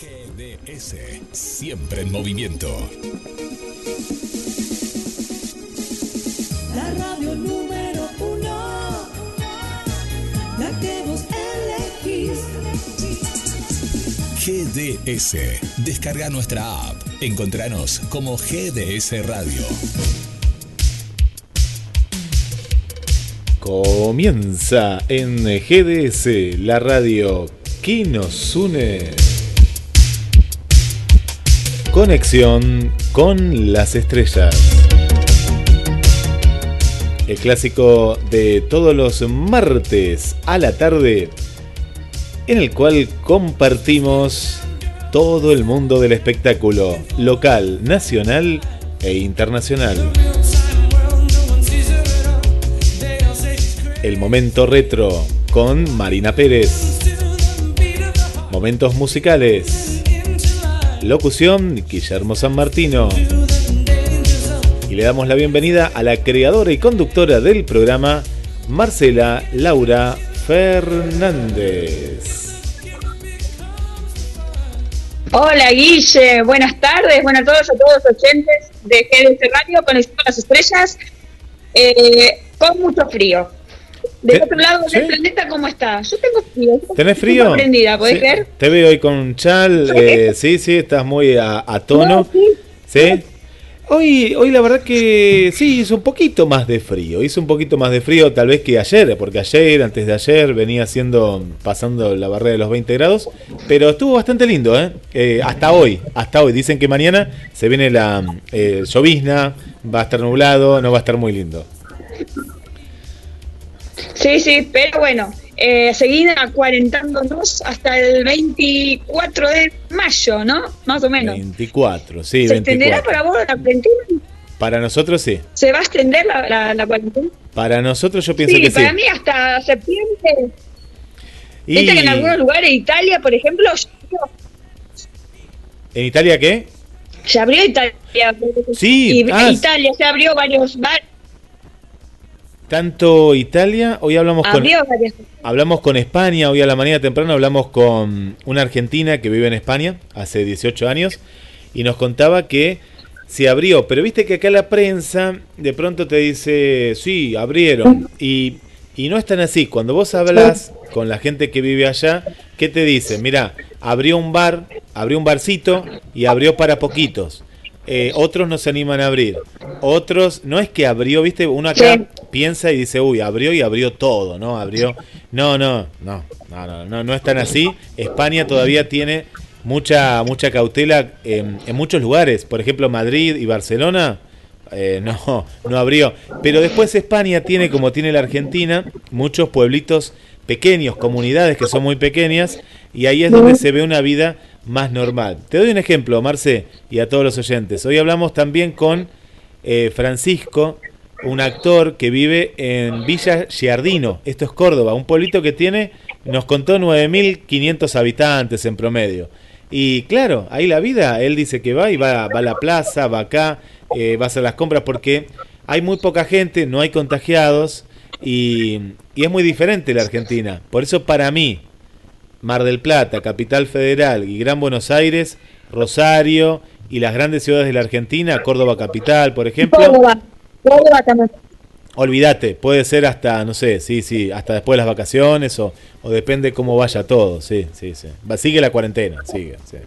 GDS, siempre en movimiento. La radio número uno, la que vos elegís. GDS, descarga nuestra app. Encontranos como GDS Radio. Comienza en GDS, la radio que nos une. Conexión con las estrellas. El clásico de todos los martes a la tarde, en el cual compartimos todo el mundo del espectáculo local, nacional e internacional. El momento retro con Marina Pérez. Momentos musicales. Locución Guillermo San Martino. Y le damos la bienvenida a la creadora y conductora del programa, Marcela Laura Fernández. Hola Guille, buenas tardes, bueno a todos, a todos los oyentes de GDS Radio, con las Estrellas, eh, con mucho frío. Del ¿Eh? otro lado ¿Sí? del planeta, ¿cómo está? Yo tengo frío. ¿Tenés frío? sorprendida, ¿podés Sí, creer? Te veo hoy con chal. eh, sí, sí, estás muy a, a tono. No, sí. ¿Sí? Hoy, hoy la verdad que sí, hizo un poquito más de frío. Hizo un poquito más de frío tal vez que ayer, porque ayer, antes de ayer, venía haciendo, pasando la barrera de los 20 grados. Pero estuvo bastante lindo, ¿eh? Eh, hasta hoy, hasta hoy. Dicen que mañana se viene la eh, llovizna, va a estar nublado, no va a estar muy lindo. Sí, sí, pero bueno, eh, seguir acuarentándonos hasta el 24 de mayo, ¿no? Más o menos. 24, sí, ¿Se extenderá 24. para vos la cuarentena? Para nosotros sí. ¿Se va a extender la, la, la cuarentena? Para nosotros yo pienso Sí, que sí. para mí hasta septiembre. Y- Viste que en algunos lugares Italia, por ejemplo, abrió- ¿En Italia qué? se abrió Italia. Sí, y ah, Italia se abrió varios, va- Tanto Italia, hoy hablamos con hablamos con España, hoy a la mañana temprano hablamos con una argentina que vive en España hace 18 años y nos contaba que se abrió, pero viste que acá la prensa de pronto te dice, sí, abrieron y, y no es tan así, cuando vos hablas con la gente que vive allá, ¿qué te dicen? Mira, abrió un bar, abrió un barcito y abrió para poquitos. Eh, otros no se animan a abrir. Otros, no es que abrió, viste, uno acá Sí. piensa y dice, uy, abrió y abrió todo, ¿no? Abrió. No, no, no, no, no, no, no es tan así. España todavía tiene mucha, mucha cautela en, en muchos lugares. Por ejemplo, Madrid y Barcelona. eh, no, no abrió. Pero después España tiene, como tiene la Argentina, muchos pueblitos pequeños, comunidades que son muy pequeñas, y ahí es donde se ve una vida más normal. Te doy un ejemplo, Marce, y a todos los oyentes. Hoy hablamos también con eh, Francisco, un actor que vive en Villa Giardino, esto es Córdoba, un pueblito que tiene, nos contó 9.500 habitantes en promedio. Y claro, ahí la vida, él dice que va y va, va a la plaza, va acá, eh, va a hacer las compras porque hay muy poca gente, no hay contagiados y, y es muy diferente la Argentina. Por eso para mí, Mar del Plata, Capital Federal y Gran Buenos Aires, Rosario y las grandes ciudades de la Argentina, Córdoba Capital, por ejemplo, Córdoba, Córdoba también. olvídate, puede ser hasta, no sé, sí, sí, hasta después de las vacaciones o, o depende cómo vaya todo, sí, sí, sí. Va, sigue la cuarentena, sigue, sí.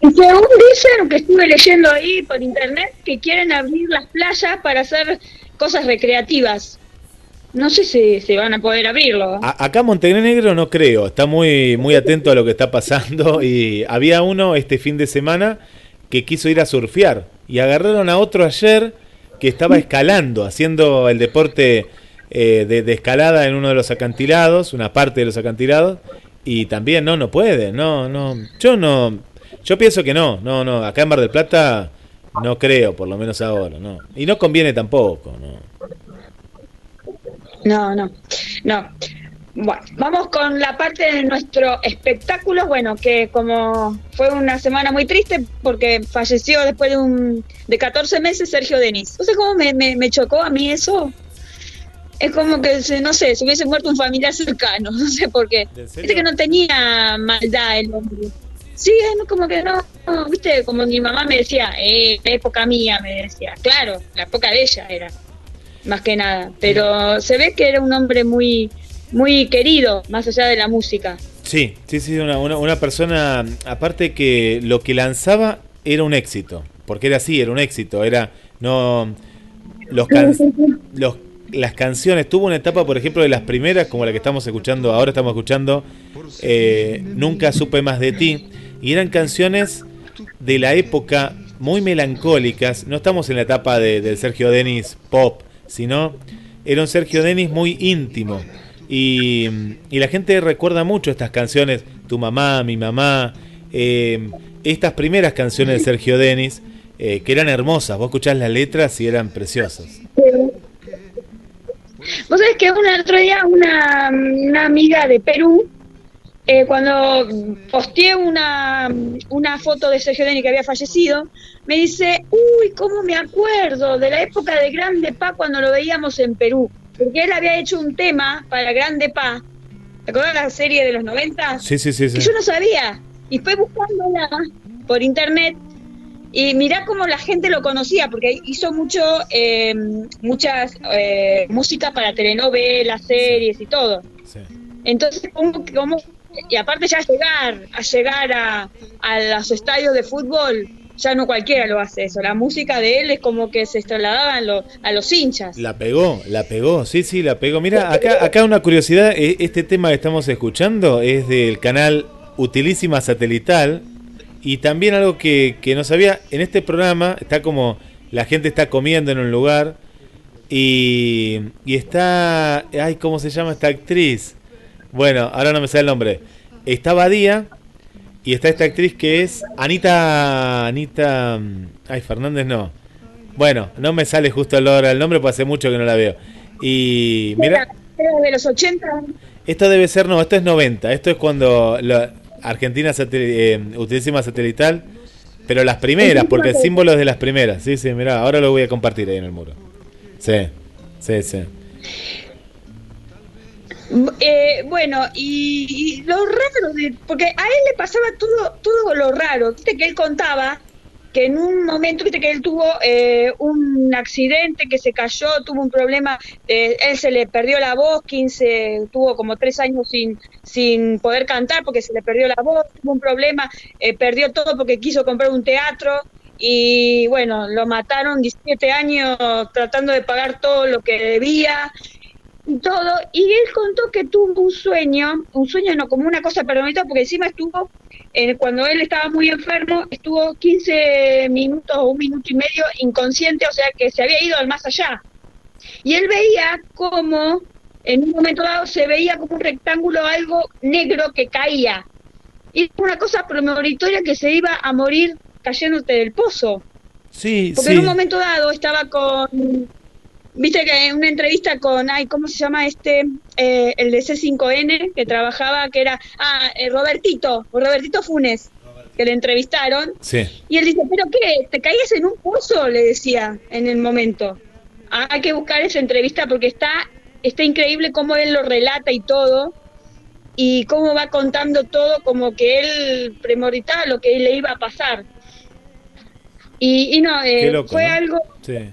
Y según dicen, que estuve leyendo ahí por internet, que quieren abrir las playas para hacer cosas recreativas. No sé si se van a poder abrirlo. A- acá Montenegro no creo, está muy, muy atento a lo que está pasando y había uno este fin de semana que quiso ir a surfear y agarraron a otro ayer que estaba escalando, haciendo el deporte eh, de, de escalada en uno de los acantilados, una parte de los acantilados y también no, no puede, no, no, yo no, yo pienso que no, no, no, acá en Mar del Plata no creo, por lo menos ahora, no, y no conviene tampoco, no. No, no, no. Bueno, vamos con la parte de nuestro espectáculo. Bueno, que como fue una semana muy triste porque falleció después de un de 14 meses Sergio Denis. No sé cómo me, me, me chocó a mí eso. Es como que, no sé, se hubiese muerto un familiar cercano, no sé por qué. Dice que no tenía maldad el hombre. Sí, no, como que no, no, viste, como mi mamá me decía, eh, la época mía, me decía. Claro, la época de ella era, más que nada. Pero se ve que era un hombre muy, muy querido, más allá de la música. Sí, sí, sí, una, una, una persona, aparte que lo que lanzaba era un éxito, porque era así, era un éxito, era, no, los, can- los las canciones, tuvo una etapa, por ejemplo, de las primeras, como la que estamos escuchando, ahora estamos escuchando, eh, Nunca supe más de ti, y eran canciones de la época muy melancólicas, no estamos en la etapa de, del Sergio Denis pop, sino era un Sergio Denis muy íntimo. Y, y la gente recuerda mucho estas canciones, Tu mamá, mi mamá, eh, estas primeras canciones de Sergio Denis, eh, que eran hermosas, vos escuchás las letras y eran preciosas. Vos sabés que un otro día una, una amiga de Perú, eh, cuando posteé una, una foto de Sergio Denis que había fallecido, me dice, uy, cómo me acuerdo de la época de Grande Pa cuando lo veíamos en Perú. Porque él había hecho un tema para Grande Pa. ¿Te acuerdas la serie de los 90? Sí, sí, sí. sí. que yo no sabía. Y fue buscándola por internet y mirá cómo la gente lo conocía, porque hizo mucho, eh, muchas eh, música para telenovelas, series y todo. Sí. Entonces, ¿cómo, cómo- y aparte ya llegar, a llegar a, a los estadios de fútbol, ya no cualquiera lo hace eso. La música de él es como que se trasladaba a, lo- a los hinchas. La pegó, la pegó, sí, sí, la pegó. Mira, acá, acá una curiosidad, eh, este tema que estamos escuchando es del canal Utilísima Satelital y también algo que, que no sabía, en este programa está como la gente está comiendo en un lugar y, y está, ay, ¿cómo se llama esta actriz? Bueno, ahora no me sale el nombre. Está Badía y está esta actriz que es Anita, Anita, mm, ay, Fernández no. Bueno, no me sale justo ahora el nombre, porque hace mucho que no la veo. Y mira, de los 80. esto debe ser, no, esto es 90. Esto es cuando la Argentina satel- eh, Utilísima Satelital, pero las primeras, porque el símbolo es de las primeras. Sí, sí, mira, ahora lo voy a compartir ahí en el muro. Sí, sí, sí. Eh, bueno, y, y lo raro, de, porque a él le pasaba todo, todo lo raro. Viste que él contaba que en un momento, viste que él tuvo eh, un accidente, que se cayó, tuvo un problema, eh, él se le perdió la voz, 15, tuvo como tres años sin, sin poder cantar porque se le perdió la voz, tuvo un problema, eh, perdió todo porque quiso comprar un teatro. Y bueno, lo mataron 17 años tratando de pagar todo lo que debía todo, y él contó que tuvo un sueño, un sueño no como una cosa perdonita, porque encima estuvo, eh, cuando él estaba muy enfermo, estuvo 15 minutos o un minuto y medio inconsciente, o sea que se había ido al más allá. Y él veía como, en un momento dado, se veía como un rectángulo, algo negro que caía. Y una cosa premonitoria que se iba a morir cayéndote del pozo. Sí, Porque sí. en un momento dado estaba con. Viste que en una entrevista con. Ay, ¿cómo se llama este? Eh, el de C5N, que trabajaba, que era. Ah, eh, Robertito, Robertito Funes, que le entrevistaron. Sí. Y él dice: ¿Pero qué? ¿Te caías en un pozo? Le decía en el momento. Ah, hay que buscar esa entrevista porque está, está increíble cómo él lo relata y todo. Y cómo va contando todo, como que él premeditaba lo que le iba a pasar. Y, y no, eh, loco, fue ¿no? algo Sí.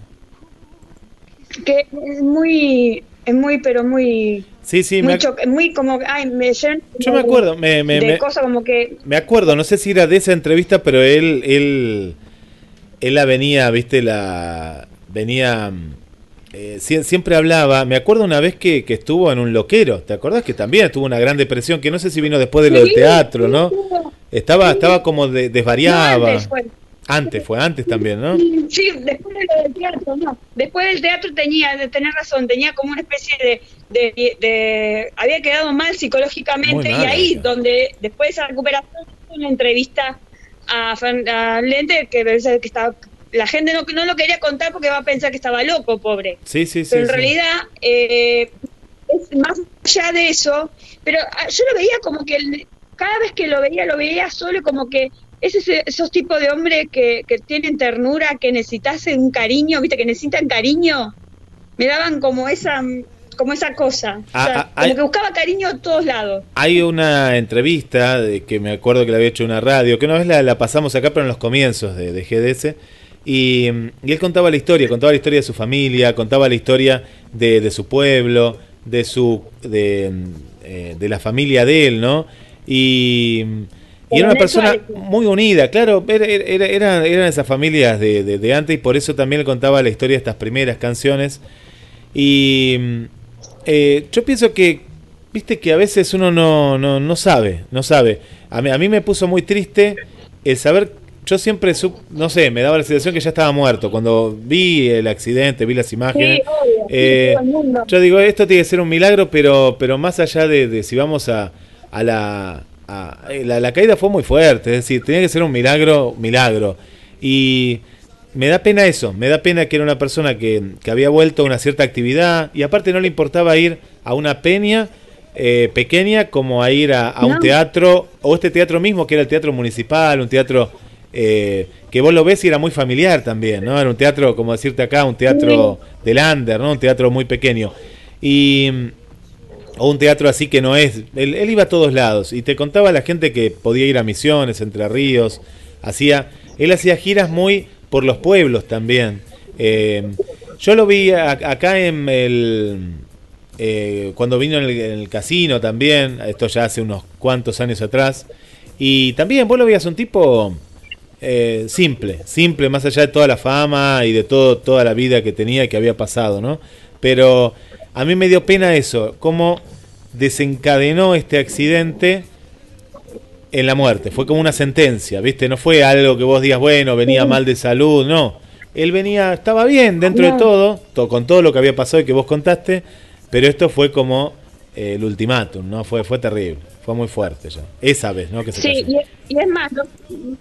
Que es muy, es muy, pero muy, Sí, sí, me, muy, choque- muy como, ay, me llenan yo me acuerdo, me, me, de me- cosas como que, me acuerdo, no sé si era de esa entrevista, pero él, él, él la venía, viste, la venía, eh, sie- siempre hablaba, me acuerdo una vez que, que estuvo en un loquero, ¿te acordás que también estuvo una gran depresión, que no sé si vino después de lo del teatro, ¿no? Estaba, estaba como de- desvariaba. No, antes. Antes, fue antes también, ¿no? Sí, después de lo del teatro, no. Después del teatro tenía, de tener razón, tenía como una especie de, de, de- había quedado mal psicológicamente mal, y ahí donde después de esa recuperación una entrevista a, a Lente que estaba, la gente no, no lo quería contar porque va a pensar que estaba loco, pobre. Sí, sí, sí. pero en sí. realidad eh, es más allá de eso, pero ah, yo lo veía como que el- cada vez que lo veía, lo veía solo como que es ese- esos tipos de hombres que, que tienen ternura, que necesitas un cariño, viste, que necesitan cariño, me daban como esa, como esa cosa. O Ah, sea, ah, como hay- que buscaba cariño a todos lados. Hay una entrevista de que me acuerdo que la había hecho una radio, que una vez la, la pasamos acá, pero en los comienzos de, de GDS. Y, y él contaba la historia, contaba la historia de su familia, contaba la historia de, de su pueblo, de su de, eh, de la familia de él, ¿no? Y, y era una persona muy unida, claro, era, era- era- eran esas familias de, de- de antes y por eso también le contaba la historia de estas primeras canciones. Y mm, eh, yo pienso que, viste que a veces uno no, no, no sabe, no sabe. A mí, a mí me puso muy triste el saber, yo siempre, no sé, me daba la sensación que ya estaba muerto. Cuando vi el accidente, vi las imágenes. Sí, obvio, eh, yo digo, esto tiene que ser un milagro, pero, pero más allá de, de si vamos a, a la, a- eh, la... La caída fue muy fuerte, es decir, tenía que ser un milagro, milagro. Y me da pena eso, me da pena que era una persona que, que había vuelto a una cierta actividad y aparte no le importaba ir a una peña eh, pequeña como a ir a, a un teatro, o este teatro mismo que era el teatro municipal, un teatro eh, que vos lo ves y era muy familiar también, ¿no? Era un teatro, como decirte acá, un teatro del under, ¿no? Un teatro muy pequeño. Y o un teatro así que no es. Él, iba a todos lados y te contaba a la gente que podía ir a Misiones, Entre Ríos, hacía, él hacía giras muy por los pueblos también. Eh, yo lo vi acá en el eh, cuando vino en el, en el casino también, esto ya hace unos cuantos años atrás, y también vos lo veías un tipo eh, simple, simple, más allá de toda la fama y de todo, toda la vida que tenía y que había pasado, ¿no? Pero a mí me dio pena eso, cómo desencadenó este accidente en la muerte. Fue como una sentencia, ¿viste? No fue algo que vos digas, bueno, venía mal de salud, no. Él venía, estaba bien dentro de todo, to- con todo lo que había pasado y que vos contaste, pero esto fue como eh, el ultimátum, ¿no? Fue, fue terrible, fue muy fuerte ya. Esa vez, ¿no? Que se Sí, y, y es más, ¿no?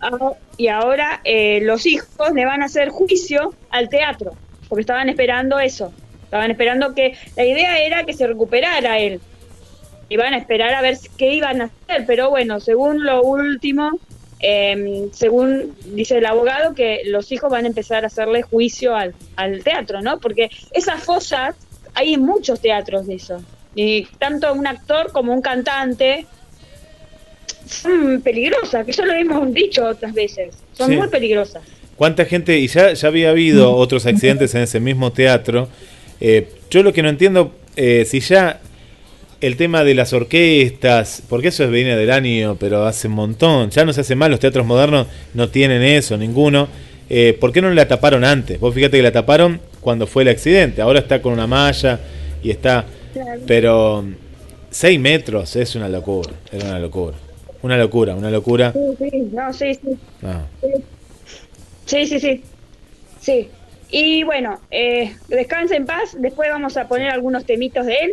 Ahora- y ahora eh, los hijos le van a hacer juicio al teatro, porque estaban esperando eso. Estaban esperando que. La idea era que se recuperara él. Iban a esperar a ver qué iban a hacer, pero bueno, según lo último, eh, según dice el abogado, que los hijos van a empezar a hacerle juicio al, al teatro, ¿no? Porque esas fosas, hay en muchos teatros de eso. Y tanto un actor como un cantante son peligrosas, que eso lo hemos dicho otras veces. Son Sí. muy peligrosas. ¿Cuánta gente? Y ya, ya había habido otros accidentes en ese mismo teatro. Eh, yo lo que no entiendo, eh, si ya el tema de las orquestas, porque eso viene del año, pero hace un montón, ya no se hace mal, los teatros modernos no tienen eso, ninguno. Eh, ¿Por qué no la taparon antes? Vos fíjate que la taparon cuando fue el accidente, ahora está con una malla y está... Pero 6 metros es una locura, era una locura. Una locura, una locura. Sí, sí, no, sí, sí. No. Sí, sí, sí. Sí. Y bueno, eh, descansa en paz. Después vamos a poner algunos temitos de él.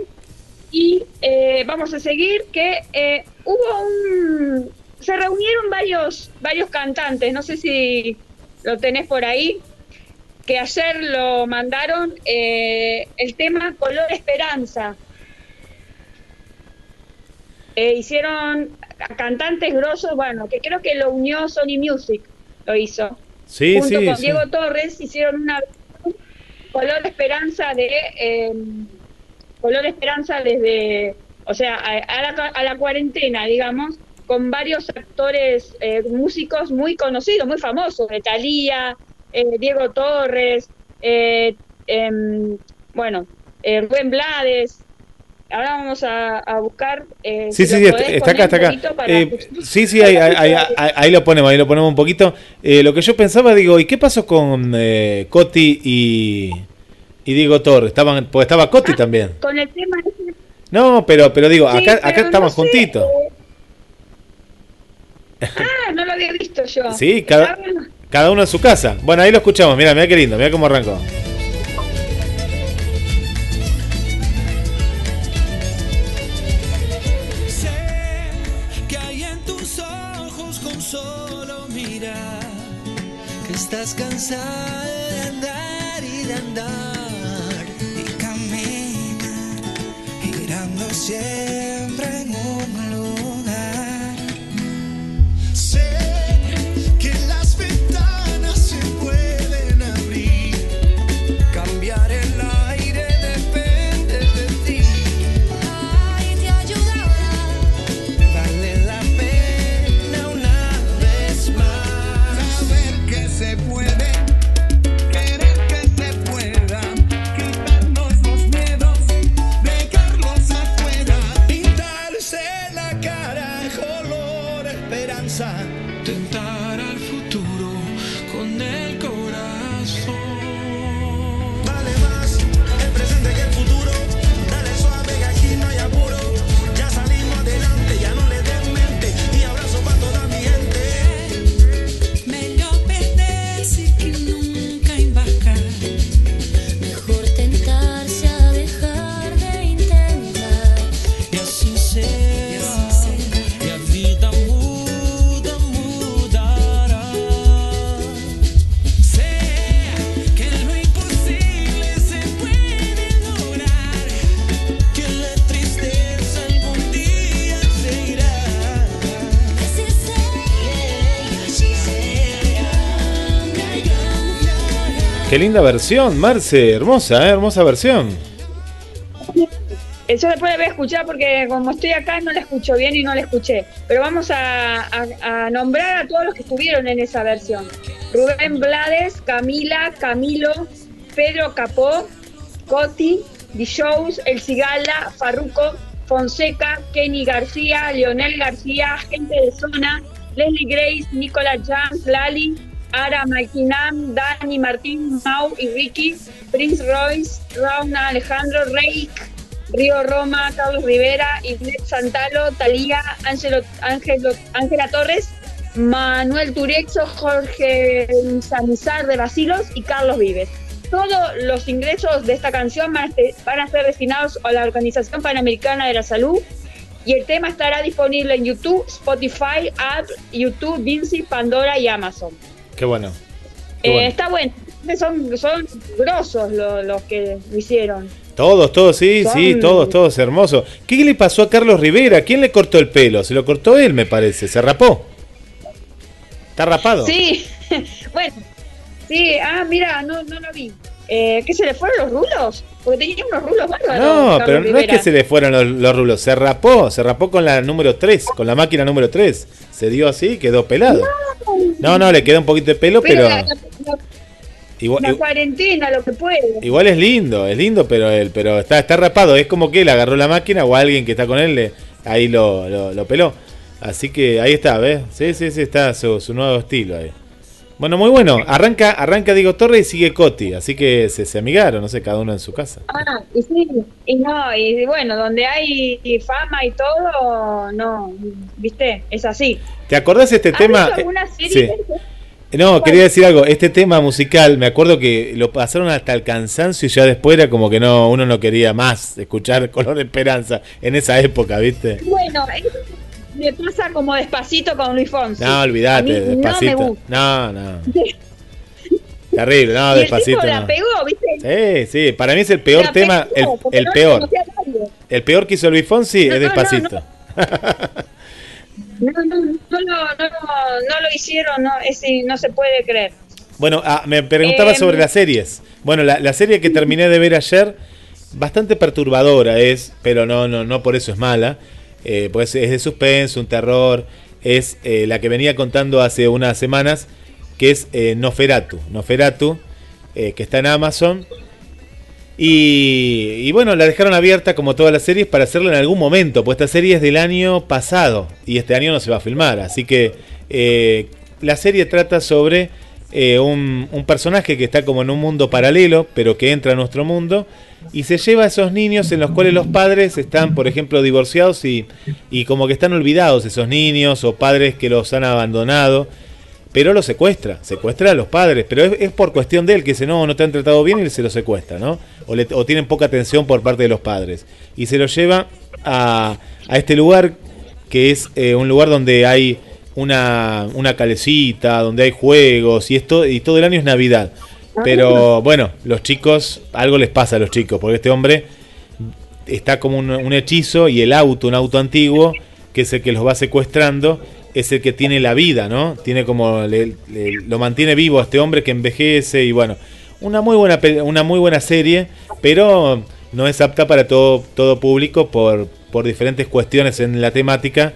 Y eh, vamos a seguir que eh, hubo un... Se reunieron varios, varios cantantes, no sé si lo tenés por ahí, que ayer lo mandaron el tema Color Esperanza. Hicieron cantantes grosos, bueno, que creo que lo unió Sony Music, lo hizo Sí, junto sí, con sí. Diego Torres hicieron una color esperanza de eh, color esperanza desde o sea a, a la, a la cuarentena digamos con varios actores eh, músicos muy conocidos muy famosos de Thalía eh, Diego Torres eh, em, bueno Rubén Blades ahora vamos a, a buscar eh, Sí, si sí, está, está acá, está acá. para Eh, sí, sí, ahí, ahí, ahí- ahí- ahí lo ponemos, ahí lo ponemos un poquito. Eh, lo que yo pensaba, digo, ¿y qué pasó con eh, Coti y, y Diego Torres? Estaban, pues estaba Coti Ah, también. con el tema No, pero, pero digo, Sí, acá, pero acá no sé, juntitos. eh. Ah, no lo había visto yo. Sí, cada, cada uno en su casa. Bueno, ahí lo escuchamos, mira, mira qué lindo, mira cómo arrancó. Girando siempre en un lugar. Linda versión, Marce, hermosa, ¿eh? hermosa versión. Eso después la voy a escuchar porque como estoy acá no la escucho bien y no la escuché. Pero vamos a, nombrar a todos los que estuvieron en esa versión. Rubén Blades, Camila, Camilo, Pedro Capó, Coti, Shows, El Cigala, Farruco, Fonseca, Kenny García, Leonel García, Gente de Zona, Leslie Grace, Nicolas Jams, Lali, Ara Maikinam, Dani Martín, Mau y Ricky, Prince Royce, Rauna Alejandro, Reik, Río Roma, Carlos Rivera, Ivette Santalo, Talía, Ángelo, Ángela Torres, Manuel Turexo, Jorge Sanizar de Basilos y Carlos Vives. Todos los ingresos de esta canción van a ser destinados a la Organización Panamericana de la Salud y el tema estará disponible en YouTube, Spotify, Apple, YouTube, Vinci, Pandora y Amazon. Qué bueno. Qué Eh, bueno. Está bueno, son, son grosos lo- los que lo hicieron. Todos, todos, sí, Son- sí, todos, todos, hermoso. ¿Qué le pasó a Carlos Rivera? ¿Quién le cortó el pelo? Se lo cortó él, me parece. ¿Se rapó? ¿Está rapado? Sí, bueno, sí, ah, mira, no, no lo vi. Eh, ¿Qué se le fueron los rulos? Porque tenía unos rulos bárbaros. No, pero no es que se le fueron los, los rulos, se rapó, se rapó con la número 3, con la máquina número 3. Se dio así quedó pelado. No, no, le queda un poquito de pelo, Pero pero la, la- igual, la cuarentena, lo que puede. igual es lindo, es lindo, pero él, pero está, está rapado. Es como que él agarró la máquina o alguien que está con él le, ahí lo, lo, lo peló. Así que ahí está, ¿ves? Sí, sí, sí, está su, su nuevo estilo ahí. Bueno, muy bueno. Arranca, arranca Diego Torres y sigue Coti. Así que se, se amigaron, no sé, cada uno en su casa. Ah, y sí, y no, y bueno, donde hay fama y todo, no, ¿viste? Es así. ¿Te acordás de este ¿Has tema? alguna Eh, serie? sí. No, quería decir algo. Este tema musical, me acuerdo que lo pasaron hasta el cansancio y ya después era como que no, uno no quería más escuchar Color de Esperanza en esa época, ¿viste? Bueno, me pasa como despacito con Luis Fonsi. No, olvídate, despacito. No me gusta. No, no. Terrible, no, y el despacito. tipo la no. pegó, ¿viste? Sí, sí, para mí es el peor La tema, el, pegó, el no peor. El peor que hizo Luis Fonsi No, es despacito. No, no, no, no, lo- hicieron, no, es, no se puede creer. Bueno, ah, me preguntaba Em, sobre las series. Bueno, la, la serie que terminé de ver ayer, bastante perturbadora es, pero no, no, no por eso es mala. Eh, pues es de suspense, un terror. Es eh, la que venía contando hace unas semanas, que es eh, Noferatu. Noferatu, eh, que está en Amazon. Y, y bueno, la dejaron abierta como todas las series para hacerla en algún momento, pues esta serie es del año pasado y este año no se va a filmar. Así que la serie trata sobre eh, un, personaje que está como en un mundo paralelo, pero que entra a nuestro mundo y se lleva a esos niños en los cuales los padres están, por ejemplo, divorciados y, y como que están olvidados esos niños o padres que los han abandonado pero lo secuestra, secuestra a los padres, pero es, por cuestión de él, que si no, no te han tratado bien y se lo secuestra, ¿no? O, tienen poca atención por parte de los padres. Y se lo lleva a, a este lugar, que es eh, un lugar donde hay una, una calecita, donde hay juegos, y, esto, y todo el año es Navidad. Pero bueno, los chicos, algo les pasa a los chicos, porque este hombre está como un, un hechizo y el auto, un auto antiguo, que es el que los va secuestrando, es el que tiene la vida, ¿no? Tiene como le- le- lo mantiene vivo a este hombre que envejece y bueno, una muy buena una muy buena serie, pero no es apta para todo todo público por por diferentes cuestiones en la temática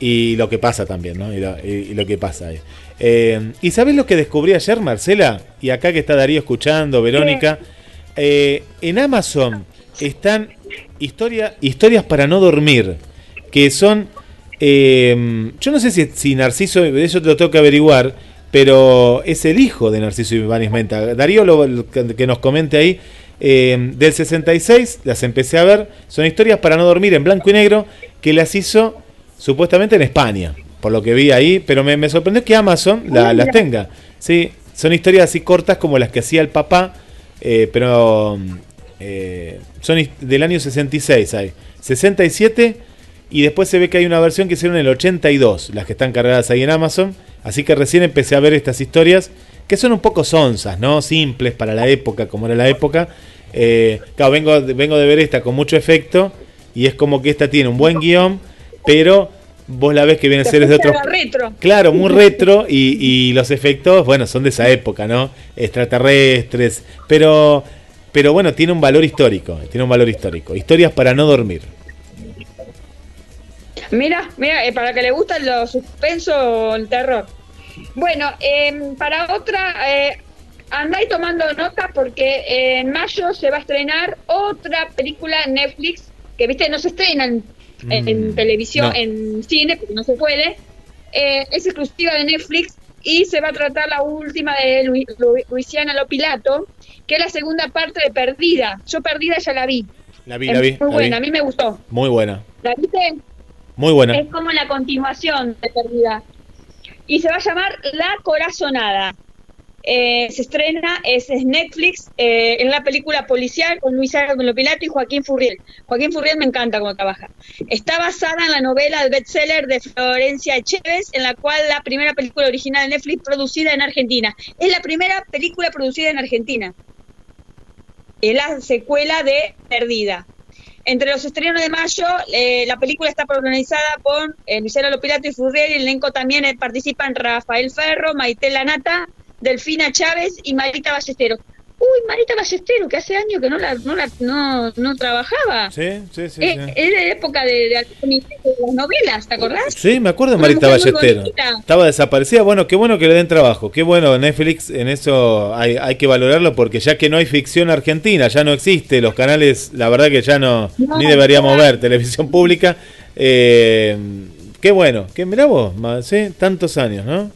y lo que pasa también, ¿no? Y lo, y- y lo que pasa ahí. Eh, ¿Y sabes lo que descubrí ayer, Marcela? Y acá que está Darío escuchando, Verónica. Eh, en Amazon están historia, historias para no dormir, que son Eh, yo no sé si, si Narciso, eso te lo tengo que averiguar, pero es el hijo de Narciso Ibáñez Menta. Darío, lo, que nos comente ahí. eh, del 66, las empecé a ver. Son historias para no dormir en blanco y negro que las hizo supuestamente en España, por lo que vi ahí. Pero me, me sorprendió que Amazon la- las tenga. Sí, son historias así cortas como las que hacía el papá, eh, pero eh, son del año 66 hay. 67 y después se ve que hay una versión que hicieron en el 82, las que están cargadas ahí en Amazon. Así que recién empecé a ver estas historias que son un poco sonzas, ¿no? Simples para la época, como era la época. Eh, claro, vengo, vengo de ver esta con mucho efecto y es como que esta tiene un buen guion, pero vos la ves que vienen seres de Después otros... era retro. Claro, muy retro y, y los efectos, bueno, son de esa época, ¿no? Extraterrestres, pero, pero bueno, tiene un valor histórico, tiene un valor histórico. Historias para no dormir. Mira, mira, eh, para que le gustan los suspenso el terror. Bueno, em, para otra, eh, andáis tomando nota porque eh, en mayo se va a estrenar otra película en Netflix, que viste, no se estrena en, en Mm, televisión, no. en cine, porque no se puede. Eh, es exclusiva de Netflix y se va a tratar la última de Lu- Lu- Luisiana Lopilato, que es la segunda parte de Perdida. Yo Perdida ya la vi. La vi, Es la vi. muy la buena, a mí me gustó. Muy buena, ¿La viste? muy buena. Es como la continuación de Perdida. Y se va a llamar La Corazonada. Eh, se estrena, es, Netflix, eh, en la película policial con Luis Ángel Pilato y Joaquín Furriel. Joaquín Furriel me encanta cómo trabaja. Está basada en la novela de bestseller de Florencia Echeves, en la cual la primera película original de Netflix producida en Argentina. Es la primera película producida en Argentina. Es la secuela de Perdida. Entre los estrenos de mayo, eh, la película está protagonizada por eh, Luciano Lopilato y Furriel. Y el elenco también participan Rafael Ferro, Maite Lanata, Delfina Chávez y Marita Ballesteros. Uy, Marita Ballesteros, que hace años que no la, no, la- no, no trabajaba. Sí, sí, sí. Eh, sí. Es de época de, de, de las novelas, ¿te acordás? Sí, me acuerdo de Marita mujer muy Ballestero. bonita. Estaba desaparecida. Bueno, qué bueno que le den trabajo. Qué bueno, Netflix en eso hay, hay que valorarlo porque ya que no hay ficción argentina, ya no existe. Los canales, la verdad que ya no, No, ni deberíamos ver televisión pública. Eh, qué bueno. Que mirá vos, sí, tantos años, ¿no?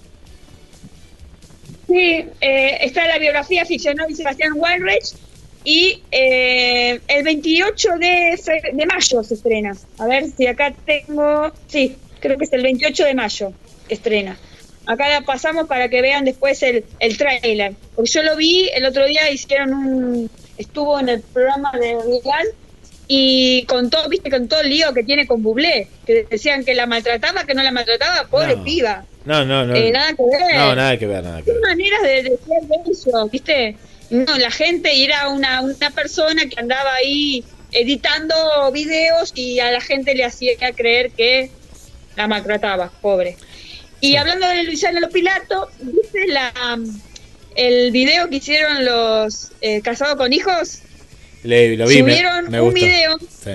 Sí, eh, está la biografía ficcional de Sebastián Weinreich y eh, el 28 de, fe- de mayo se estrena. A ver si acá tengo... Sí, creo que es el 28 de mayo que estrena. Acá la pasamos para que vean después el, el tráiler. Porque yo lo vi el otro día, hicieron un... Estuvo en el programa de Real y contó, viste, con todo el lío que tiene con Bublé, que decían que la maltrataba, que no la maltrataba, pobre No. piba. No, no, no. Eh, nada que ver. No, nada que ver, nada que Hay ver. maneras de, de ser ¿viste? No, la gente era una, una persona que andaba ahí editando videos y a la gente le hacía creer que la maltrataba, pobre. Y hablando de Luisana Lopilato, ¿viste la, el video que hicieron los eh, casados con hijos? Le- lo vi, me, Subieron me un gustó. video Sí.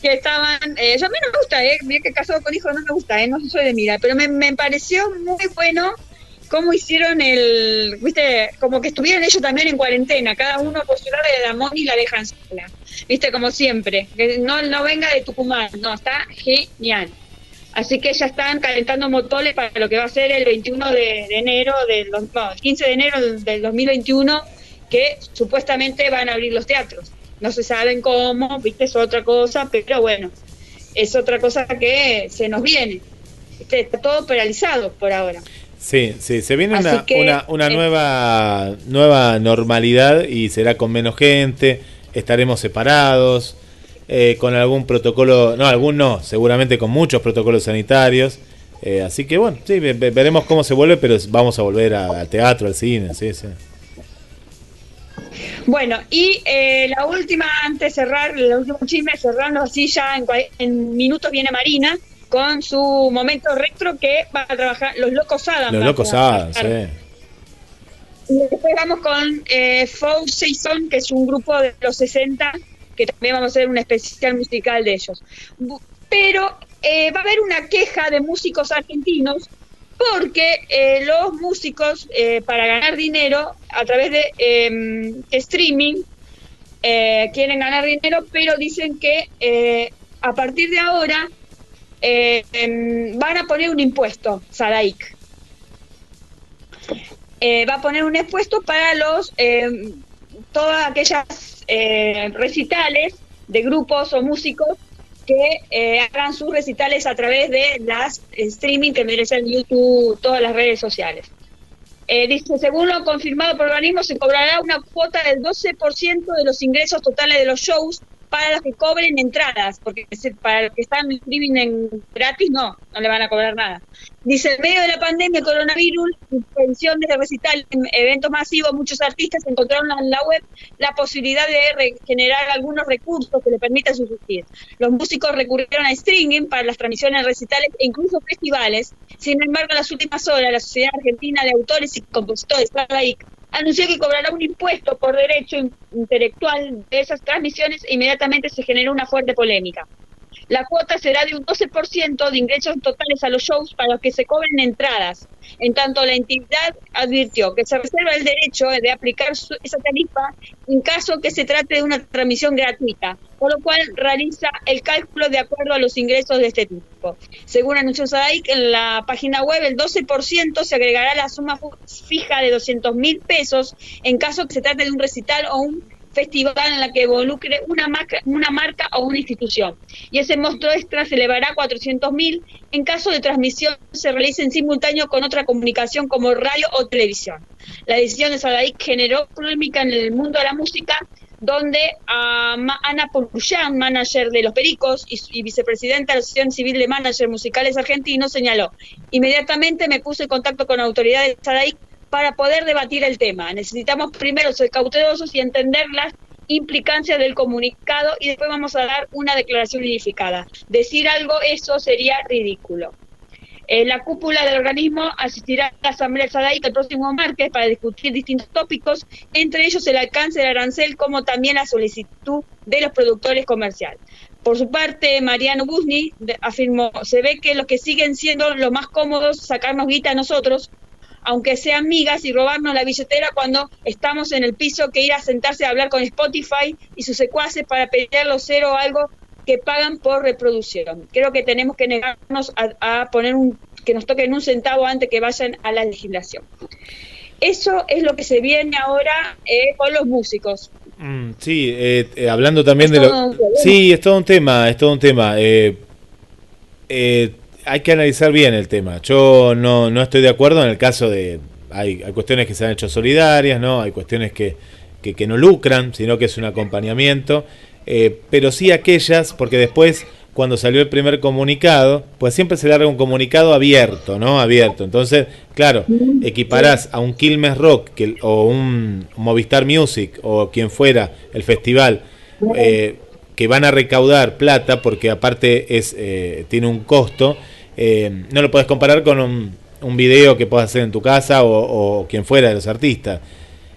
Que estaban, eh, yo a mí no me gusta, eh, mira que casado con hijos no me gusta, eh, no soy de mirar, pero me, me pareció muy bueno cómo hicieron el, viste, como que estuvieron ellos también en cuarentena, cada uno por su lado de la Moni y la dejan sola, viste, como siempre, que no, no venga de Tucumán, no, está genial. Así que ya están calentando motores para lo que va a ser el 21 de, de enero, del, no, el 15 de enero del 2021, que supuestamente van a abrir los teatros. No se saben cómo, viste, es otra cosa, pero bueno, es otra cosa que se nos viene. Viste, Está todo paralizado por ahora. Sí, sí, se viene una, que, una, una eh, nueva, nueva normalidad y será con menos gente, estaremos separados, eh, con algún protocolo, no, algún no, seguramente con muchos protocolos sanitarios. eh, así que bueno, sí, ve- ve- veremos cómo se vuelve, pero vamos a volver a- al teatro, al cine, sí, sí. Bueno, y eh, la última, antes de cerrar, el último chisme, cerrando así ya en, en minutos viene Marina con su momento retro que va a trabajar Los Locos Adams. Los locos. Adams, sí. Y después vamos con eh, Four Seasons, que es un grupo de los 60, que también vamos a hacer un especial musical de ellos. Pero eh, va a haber una queja de músicos argentinos porque eh, los músicos, eh, para ganar dinero a través de eh, streaming, quieren ganar dinero, pero dicen que eh, a partir de ahora em, van a poner un impuesto, Sadaik. Eh, va a poner un impuesto para los em, todas aquellas recitales de grupos o músicos que eh, hagan sus recitales a través de las streaming que merecen YouTube, todas las redes sociales. Eh, dice, según lo confirmado por el organismo, se cobrará una cuota del 12% de los ingresos totales de los shows para los que cobren entradas, porque para los que están en streaming en gratis, no, no le van a cobrar nada. Dice, en medio de la pandemia, coronavirus, suspensión de recital en eventos masivos, muchos artistas encontraron en la web la posibilidad de generar algunos recursos que le permitan subsistir. Los músicos recurrieron a streaming para las transmisiones recitales e incluso festivales. Sin embargo, en las últimas horas, la Sociedad Argentina de Autores y Compositores, SADAIC, anunció que cobrará un impuesto por derecho in- intelectual de esas transmisiones e inmediatamente se generó una fuerte polémica. La cuota será de un 12% de ingresos totales a los shows para los que se cobren entradas. En tanto, la entidad advirtió que se reserva el derecho de aplicar su- esa tarifa en caso que se trate de una transmisión gratuita, por lo cual realiza el cálculo de acuerdo a los ingresos de este tipo. Según anunció Sadaic en la página web, el 12% se agregará la suma fija de 200 mil pesos en caso que se trate de un recital o un festival en la que involucre una marca, una marca o una institución. Y ese monstruo extra se elevará a 400 mil en caso de transmisión se realice en simultáneo con otra comunicación como radio o televisión. La decisión de Sadaic generó polémica en el mundo de la música donde a Ana Purruyan, manager de Los Pericos y, y vicepresidenta de la Asociación Civil de Managers Musicales Argentinos, señaló, inmediatamente me puse en contacto con autoridades de SADAIC para poder debatir el tema. Necesitamos primero ser cautelosos y entender las implicancias del comunicado y después vamos a dar una declaración unificada. Decir algo, eso sería ridículo. Eh, la cúpula del organismo asistirá a la Asamblea del SADAIC el próximo martes para discutir distintos tópicos, entre ellos el alcance del arancel, como también la solicitud de los productores comerciales. Por su parte, Mariano Busni afirmó, se ve que los que siguen siendo los más cómodos sacarnos guita a nosotros, aunque sean migas y robarnos la billetera cuando estamos en el piso que ir a sentarse a hablar con Spotify y sus secuaces para pelear los cero o algo que pagan por reproducción. Creo que tenemos que negarnos a, a poner un que nos toquen un centavo antes que vayan a la legislación. Eso es lo que se viene ahora eh, con los músicos. Mm, sí, eh, eh, hablando también Es de lo... Sí, es todo un tema, es todo un tema. Eh, eh, hay que analizar bien el tema. Yo no, no estoy de acuerdo en el caso de... Hay, cuestiones que se han hecho solidarias, ¿no? Hay cuestiones que, que, que no lucran, sino que es un acompañamiento. Eh, pero sí aquellas, porque después, cuando salió el primer comunicado, pues siempre se larga un comunicado abierto, ¿no? Abierto. Entonces, claro, equiparás a un Quilmes Rock que, o un Movistar Music o quien fuera el festival, eh, que van a recaudar plata, porque aparte es eh, tiene un costo, eh, no lo puedes comparar con un, un video que puedas hacer en tu casa o, o quien fuera de los artistas.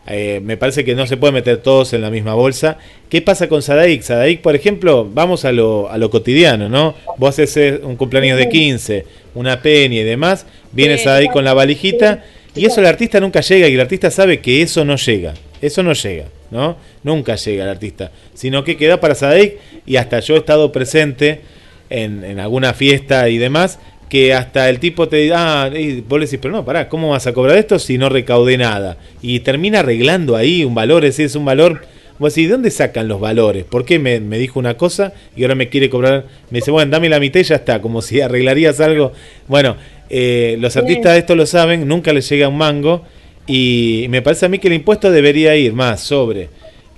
Eh, me parece que no se puede meter todos en la misma bolsa. ¿Qué pasa con Sadaik? Sadaik, por ejemplo, vamos a lo, a lo cotidiano, ¿no? Vos haces un cumpleaños de 15, una peña y demás, viene Sadaik con la valijita y eso el artista nunca llega y el artista sabe que eso no llega. Eso no llega, ¿no? Nunca llega el artista, sino que queda para Sadaik y hasta yo he estado presente en, en alguna fiesta y demás que hasta el tipo te dice, ah, y vos le decís, pero no, pará, ¿cómo vas a cobrar esto si no recaudé nada? Y termina arreglando ahí un valor, es decir, es un valor, vos decís, ¿de dónde sacan los valores? ¿Por qué me, me dijo una cosa y ahora me quiere cobrar? Me dice, bueno, dame la mitad y ya está, como si arreglarías algo. Bueno, eh, los artistas de esto lo saben, nunca les llega un mango y me parece a mí que el impuesto debería ir más sobre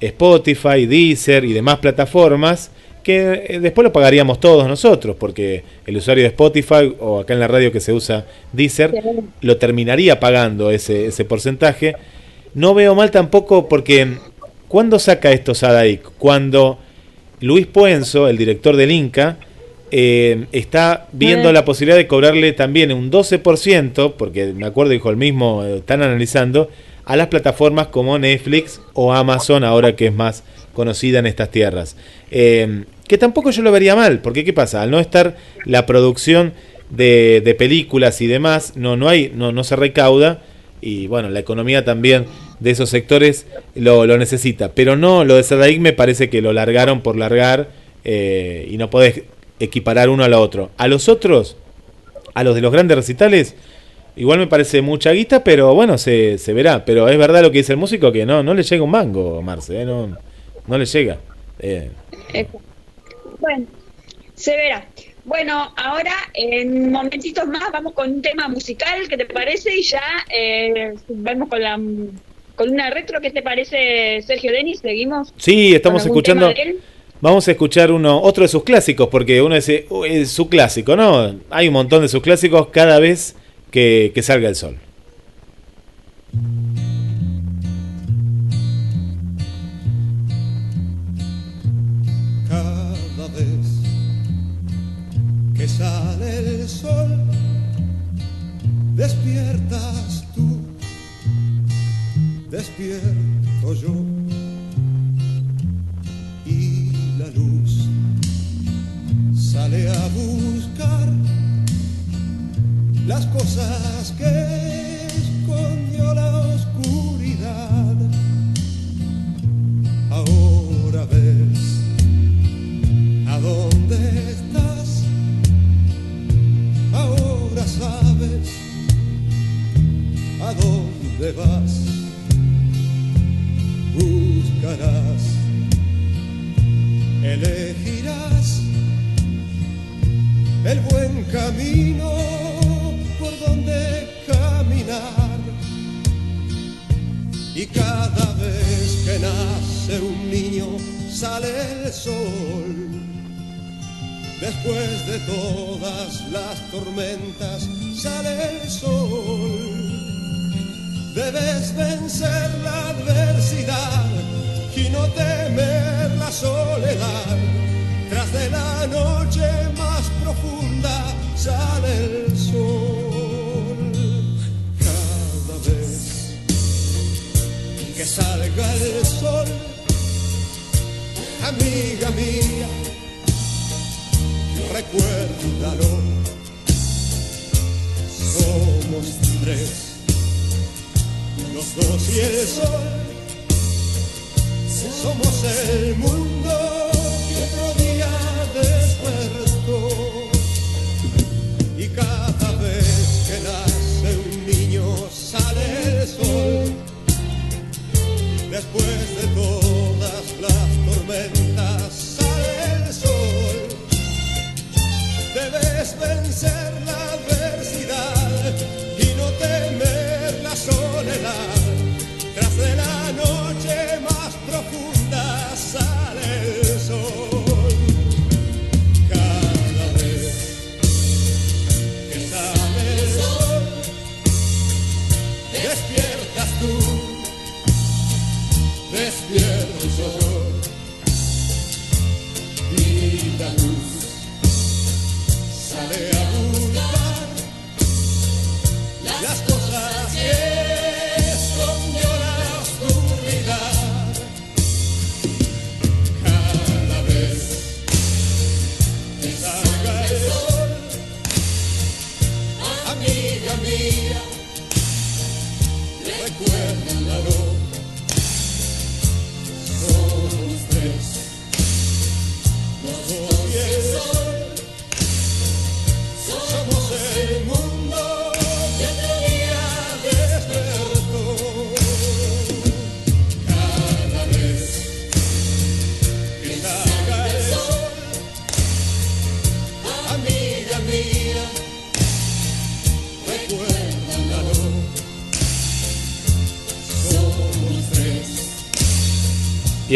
Spotify, Deezer y demás plataformas que eh, después lo pagaríamos todos nosotros, porque el usuario de Spotify o acá en la radio que se usa Deezer lo terminaría pagando ese, ese porcentaje. No veo mal tampoco porque ¿cuándo saca esto Sadaik? Cuando Luis Puenzo, el director del Inca, eh, está viendo Mm. la posibilidad de cobrarle también un 12%, porque me acuerdo, dijo el mismo, eh, están analizando, a las plataformas como Netflix o Amazon, ahora que es más conocida en estas tierras. Eh, que tampoco yo lo vería mal, porque ¿qué pasa? Al no estar la producción de, de películas y demás, no, no, hay, no, no se recauda, y bueno, la economía también de esos sectores lo, lo necesita. Pero no, lo de Sadaik me parece que lo largaron por largar eh, y no podés equiparar uno a la otro. A los otros, a los de los grandes recitales, igual me parece mucha guita, pero bueno, se, se verá. Pero es verdad lo que dice el músico, que no, no le llega un mango, Marce, ¿eh? no, no le llega. Eh, Bueno, se verá. Bueno, ahora en momentitos más vamos con un tema musical, ¿qué te parece? Y ya eh, vamos con la con una retro, ¿qué te parece, Sergio Denis? ¿Seguimos? sí, estamos escuchando... Vamos a escuchar uno, otro de sus clásicos, porque uno es, eh, es su clásico, ¿no? Hay un montón de sus clásicos cada vez que, que salga el sol. Las cosas que escondió la oscuridad. Ahora ves a dónde estás. Ahora sabes a dónde vas. Buscarás, elegirás el buen camino Y cada vez que nace un niño sale el sol. Después de todas las tormentas sale el sol. Debes vencer la adversidad y no temer la soledad. Tras de la noche más profunda amiga mía, recuérdalo. Somos tres, los dos y el sol. Somos el mundo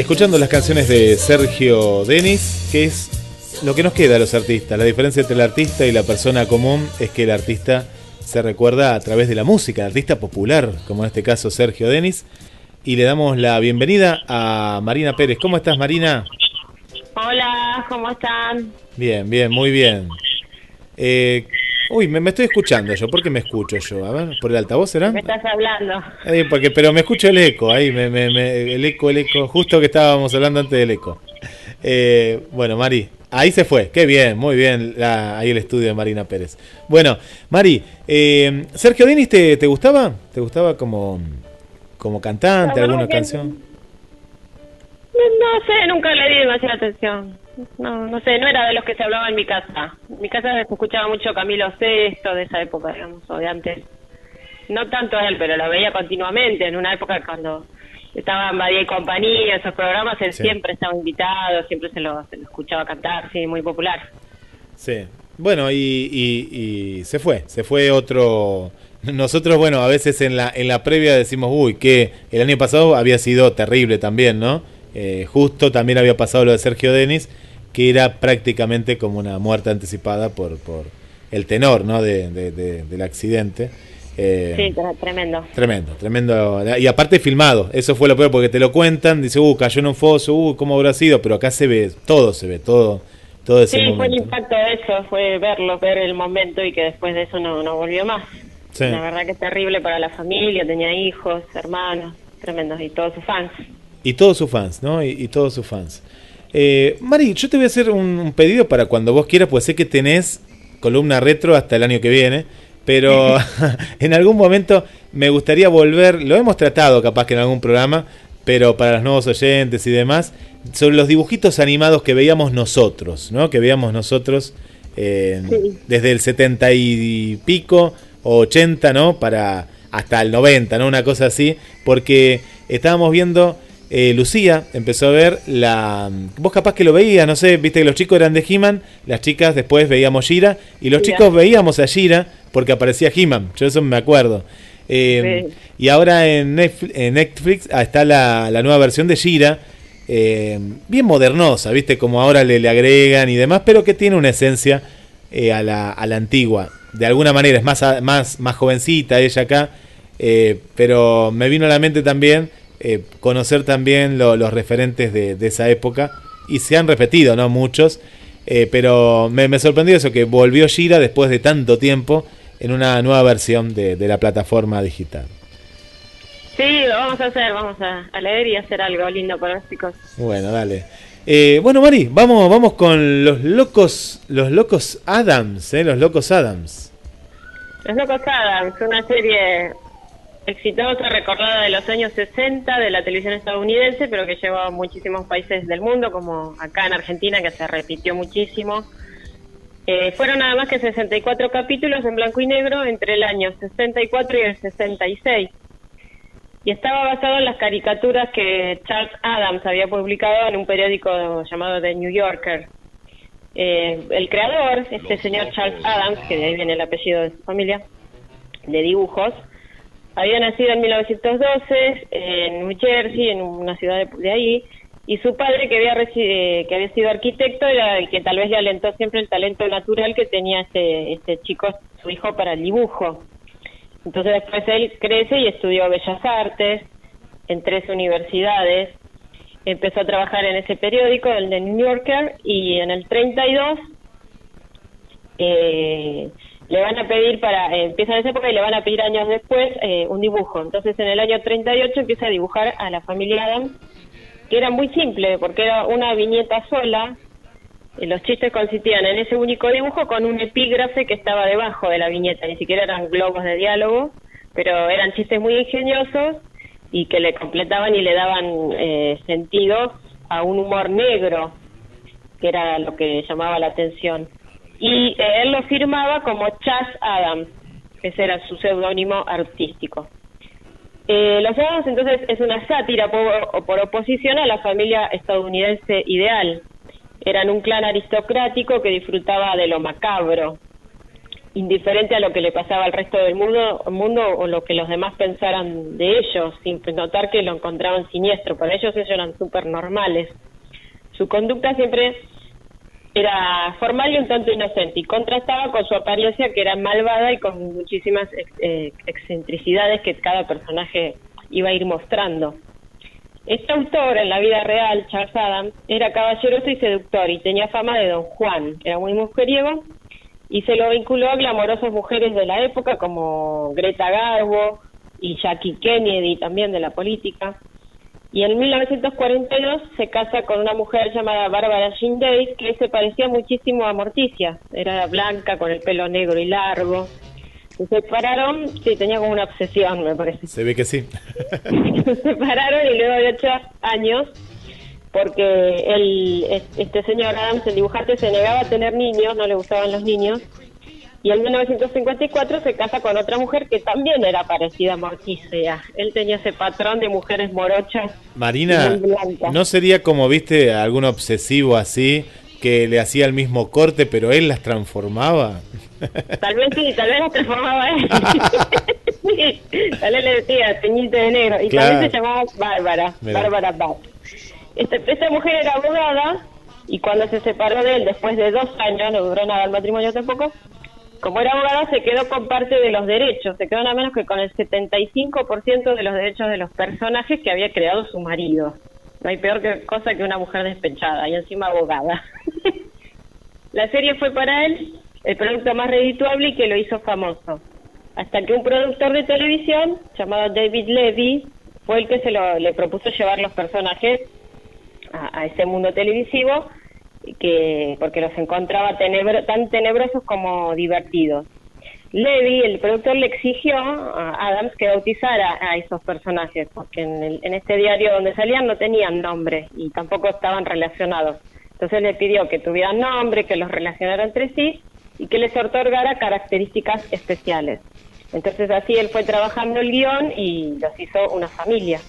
escuchando las canciones de Sergio Denis, que es lo que nos queda a los artistas. La diferencia entre el artista y la persona común es que el artista se recuerda a través de la música, el artista popular, como en este caso Sergio Denis. Y le damos la bienvenida a Marina Pérez. ¿Cómo estás, Marina? Hola, ¿cómo están? Bien, bien, muy bien. Eh, uy, me, me estoy escuchando yo. ¿Por qué me escucho yo? A ver, ¿por el altavoz será? ¿Me estás hablando? Eh, porque, pero me escucho el eco, ahí, me, me- me- el eco, el eco, justo que estábamos hablando antes del eco. Eh, bueno, Mari, ahí se fue, qué bien, muy bien, la- ahí el estudio de Marina Pérez. Bueno, Mari, eh, ¿Sergio Denis te, te gustaba? ¿Te gustaba como, como cantante, alguna canción? No, no sé, nunca le di demasiada atención. No, no sé, no era de los que se hablaba en mi casa. En mi casa se escuchaba mucho Camilo VI de esa época, digamos, o de antes. No tanto él, pero lo veía continuamente. En una época cuando estaba en Badía y compañía, esos programas, él Sí. siempre estaba invitado, siempre se lo, se lo escuchaba cantar, sí, muy popular. Sí. Bueno, y, y- y se fue, se fue otro... Nosotros, bueno, a veces en la, en la previa decimos, uy, que el año pasado había sido terrible también, ¿no? Eh, justo también había pasado lo de Sergio Denis, que era prácticamente como una muerte anticipada por, por el tenor, ¿no? De, de- de- del accidente. Eh, Sí, tremendo. Tremendo, tremendo. Y aparte filmado, eso fue lo peor, porque te lo cuentan, dice, uh, cayó en un foso, uh, ¿cómo habrá sido? Pero acá se ve, todo se ve, todo, todo ese Sí, fue el impacto de eso, fue verlo, ver el momento y que después de eso no, no volvió más. Sí. La verdad que es terrible para la familia, tenía hijos, hermanos, tremendos y todos sus fans. Y todos sus fans, ¿no? Y, y todos sus fans. Eh, Mari, yo te voy a hacer un, un pedido para cuando vos quieras, pues sé que tenés columna retro hasta el año que viene, pero en algún momento me gustaría volver, lo hemos tratado capaz que en algún programa, pero para los nuevos oyentes y demás, sobre los dibujitos animados que veíamos nosotros, ¿no? Que veíamos nosotros eh, Sí. desde el 70 y pico o 80, ¿no? Para hasta el 90, ¿no? Una cosa así, porque estábamos viendo eh, Lucía empezó a ver la. Vos capaz que lo veías, no sé, viste que los chicos eran de He-Man, las chicas después veíamos Gira, y los chicos veíamos a Gira porque aparecía He-Man, yo eso me acuerdo. Eh, Sí. Y ahora en Netflix, en Netflix, ah, está la, la nueva versión de Gira, eh, bien modernosa, viste, como ahora le, le agregan y demás, pero que tiene una esencia eh, a, la, a la antigua. De alguna manera es más, más, más jovencita ella acá, eh, pero me vino a la mente también eh, conocer también lo- los referentes de, de esa época y se han repetido, ¿no? Muchos, eh, pero me, me sorprendió eso, que volvió Gira después de tanto tiempo en una nueva versión de, de la plataforma digital. Sí, lo vamos a hacer, vamos a, a leer y hacer algo lindo para los chicos. Bueno, dale. Eh, bueno, Mari, vamos, vamos con los locos, los locos Adams, ¿eh? Los locos Adams. Los Locos Adams, una serie exitosa, recordada de los años 60 de la televisión estadounidense, pero que llegó a muchísimos países del mundo, como acá en Argentina, que se repitió muchísimo. Eh, fueron nada más que 64 capítulos en blanco y negro entre el año 64 y el 66. Y estaba basado en las caricaturas que Charles Adams había publicado en un periódico llamado The New Yorker. Eh, el creador, este señor Charles Adams, que de ahí viene el apellido de su familia, de dibujos, había nacido en 1912 en New Jersey, en una ciudad de, de ahí, y su padre, que había, eh, que había sido arquitecto, era el que tal vez le alentó siempre el talento natural que tenía este, este chico, su hijo, para el dibujo. Entonces después él crece y estudió Bellas Artes en tres universidades, empezó a trabajar en ese periódico, el de New Yorker, y en el 32 eh, le van a pedir para, eh, empieza en esa época y le van a pedir años después eh, un dibujo. Entonces en el año 38 empieza a dibujar a la familia Adams, que era muy simple, porque era una viñeta sola, los chistes consistían en ese único dibujo con un epígrafe que estaba debajo de la viñeta, ni siquiera eran globos de diálogo, pero eran chistes muy ingeniosos y que le completaban y le daban eh, sentido a un humor negro, que era lo que llamaba la atención. Y eh, él lo firmaba como Chas Adams, que ese era su seudónimo artístico. Eh, los Adams entonces es una sátira por, por oposición a la familia estadounidense ideal. Eran un clan aristocrático que disfrutaba de lo macabro, indiferente a lo que le pasaba al resto del mundo, mundo o lo que los demás pensaran de ellos, sin notar que lo encontraban siniestro. Para ellos ellos eran súper normales. Su conducta siempre era formal y un tanto inocente y contrastaba con su apariencia que era malvada y con muchísimas eh, excentricidades que cada personaje iba a ir mostrando. Este autor en la vida real, Charles Adams, era caballeroso y seductor y tenía fama de don Juan, era muy mujeriego y se lo vinculó a glamorosas mujeres de la época como Greta Garbo y Jackie Kennedy también de la política. Y en 1942 se casa con una mujer llamada Bárbara Jean Davis que se parecía muchísimo a Morticia. Era blanca, con el pelo negro y largo. Se separaron, sí, tenía como una obsesión, me parece. Se ve que sí. Se separaron y luego de ocho años porque es- este señor Adams, el dibujante, se negaba a tener niños, no le gustaban los niños, y en 1954 se casa con otra mujer que también era parecida a Morticia. Él tenía ese patrón de mujeres morochas. Marina. ¿no sería como, viste, algún obsesivo así que le hacía el mismo corte, pero él las transformaba? Tal vez sí, tal vez la transformaba él. Sí, tal vez le decía, teñite de negro. Y Claro. también se llamaba Bárbara, Mirá. Bárbara Bach. Este, esta mujer era abogada y cuando se separó de él después de dos años, no duró nada el matrimonio tampoco, como era abogada se quedó con parte de los derechos, se quedó nada menos que con el 75% de los derechos de los personajes que había creado su marido. No hay peor que, cosa que una mujer despechada y encima abogada. La serie fue para él el producto más redituable y que lo hizo famoso. Hasta que un productor de televisión llamado David Levy fue el que se lo, le propuso llevar los personajes a, a ese mundo televisivo que porque los encontraba tan tenebrosos como divertidos. Levy, el productor, le exigió a Adams que bautizara a esos personajes, porque en, el- en este diario donde salían no tenían nombre y tampoco estaban relacionados. Entonces le pidió que tuvieran nombre, que los relacionara entre sí y que les otorgara características especiales. Entonces así él fue trabajando el guion y los hizo una familia.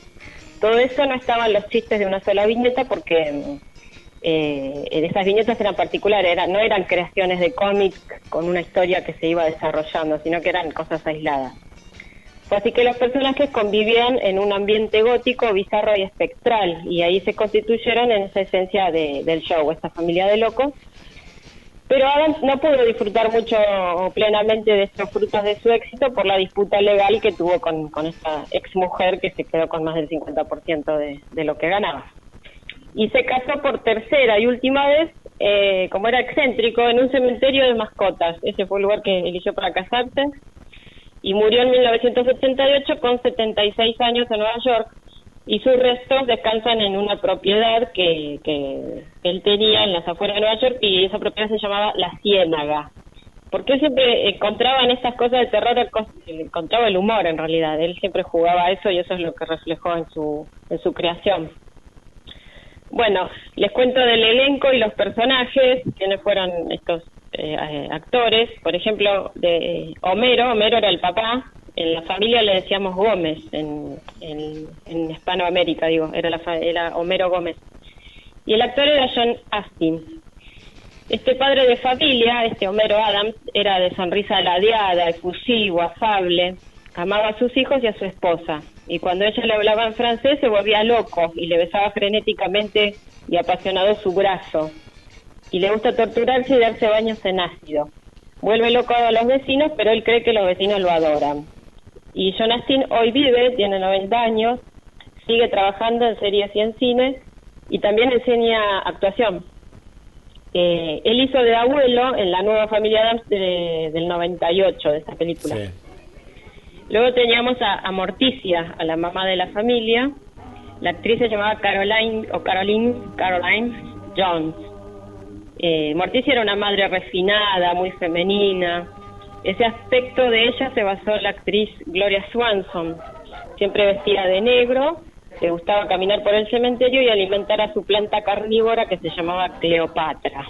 Todo eso no estaba en los chistes de una sola viñeta porque mm, eh, esas viñetas eran particulares, eran, no eran creaciones de cómics con una historia que se iba desarrollando, sino que eran cosas aisladas. Así que los personajes convivían en un ambiente gótico, bizarro y espectral, y ahí se constituyeron en esa esencia de- del show, esta familia de locos. Pero Adams no pudo disfrutar mucho plenamente de estos frutos de su éxito por la disputa legal que tuvo con, con esta ex mujer que se quedó con más del 50% de, de lo que ganaba y se casó por tercera y última vez, eh, como era excéntrico, en un cementerio de mascotas. Ese fue el lugar que eligió para casarse. Y murió en 1988 con 76 años en Nueva York. Y sus restos descansan en una propiedad que, él tenía en las afueras de Nueva York y esa propiedad se llamaba La Ciénaga. Porque él siempre encontraba en estas cosas de terror, encontraba el humor en realidad. Él siempre jugaba a eso y eso es lo que reflejó en su, en su creación. Bueno, les cuento del elenco y los personajes, quiénes fueron estos eh, eh, actores. Por ejemplo, de Homero, Homero era el papá, en la familia le decíamos Gómez, en, en, Hispanoamérica, digo, era, la era Homero Gómez. Y el actor era John Astin. Este padre de familia, este Homero Adams, era de sonrisa ladeada, efusivo, afable, amaba a sus hijos y a su esposa. Y cuando ella le hablaba en francés se volvía loco y le besaba frenéticamente y apasionado su brazo. Y le gusta torturarse y darse baños en ácido. Vuelve loco a los vecinos, pero él cree que los vecinos lo adoran. Y John Astin hoy vive, tiene 90 años, sigue trabajando en series y en cine y también enseña actuación. Eh, él hizo de abuelo en la nueva familia Adams de- del 98 de esta película. Sí. Luego teníamos a, Morticia, a la mamá de la familia. La actriz se llamaba Caroline o Caroline Caroline Jones. Eh, Morticia era una madre refinada, muy femenina. Ese aspecto de ella se basó en la actriz Gloria Swanson, siempre vestida de negro, le gustaba caminar por el cementerio y alimentar a su planta carnívora que se llamaba Cleopatra.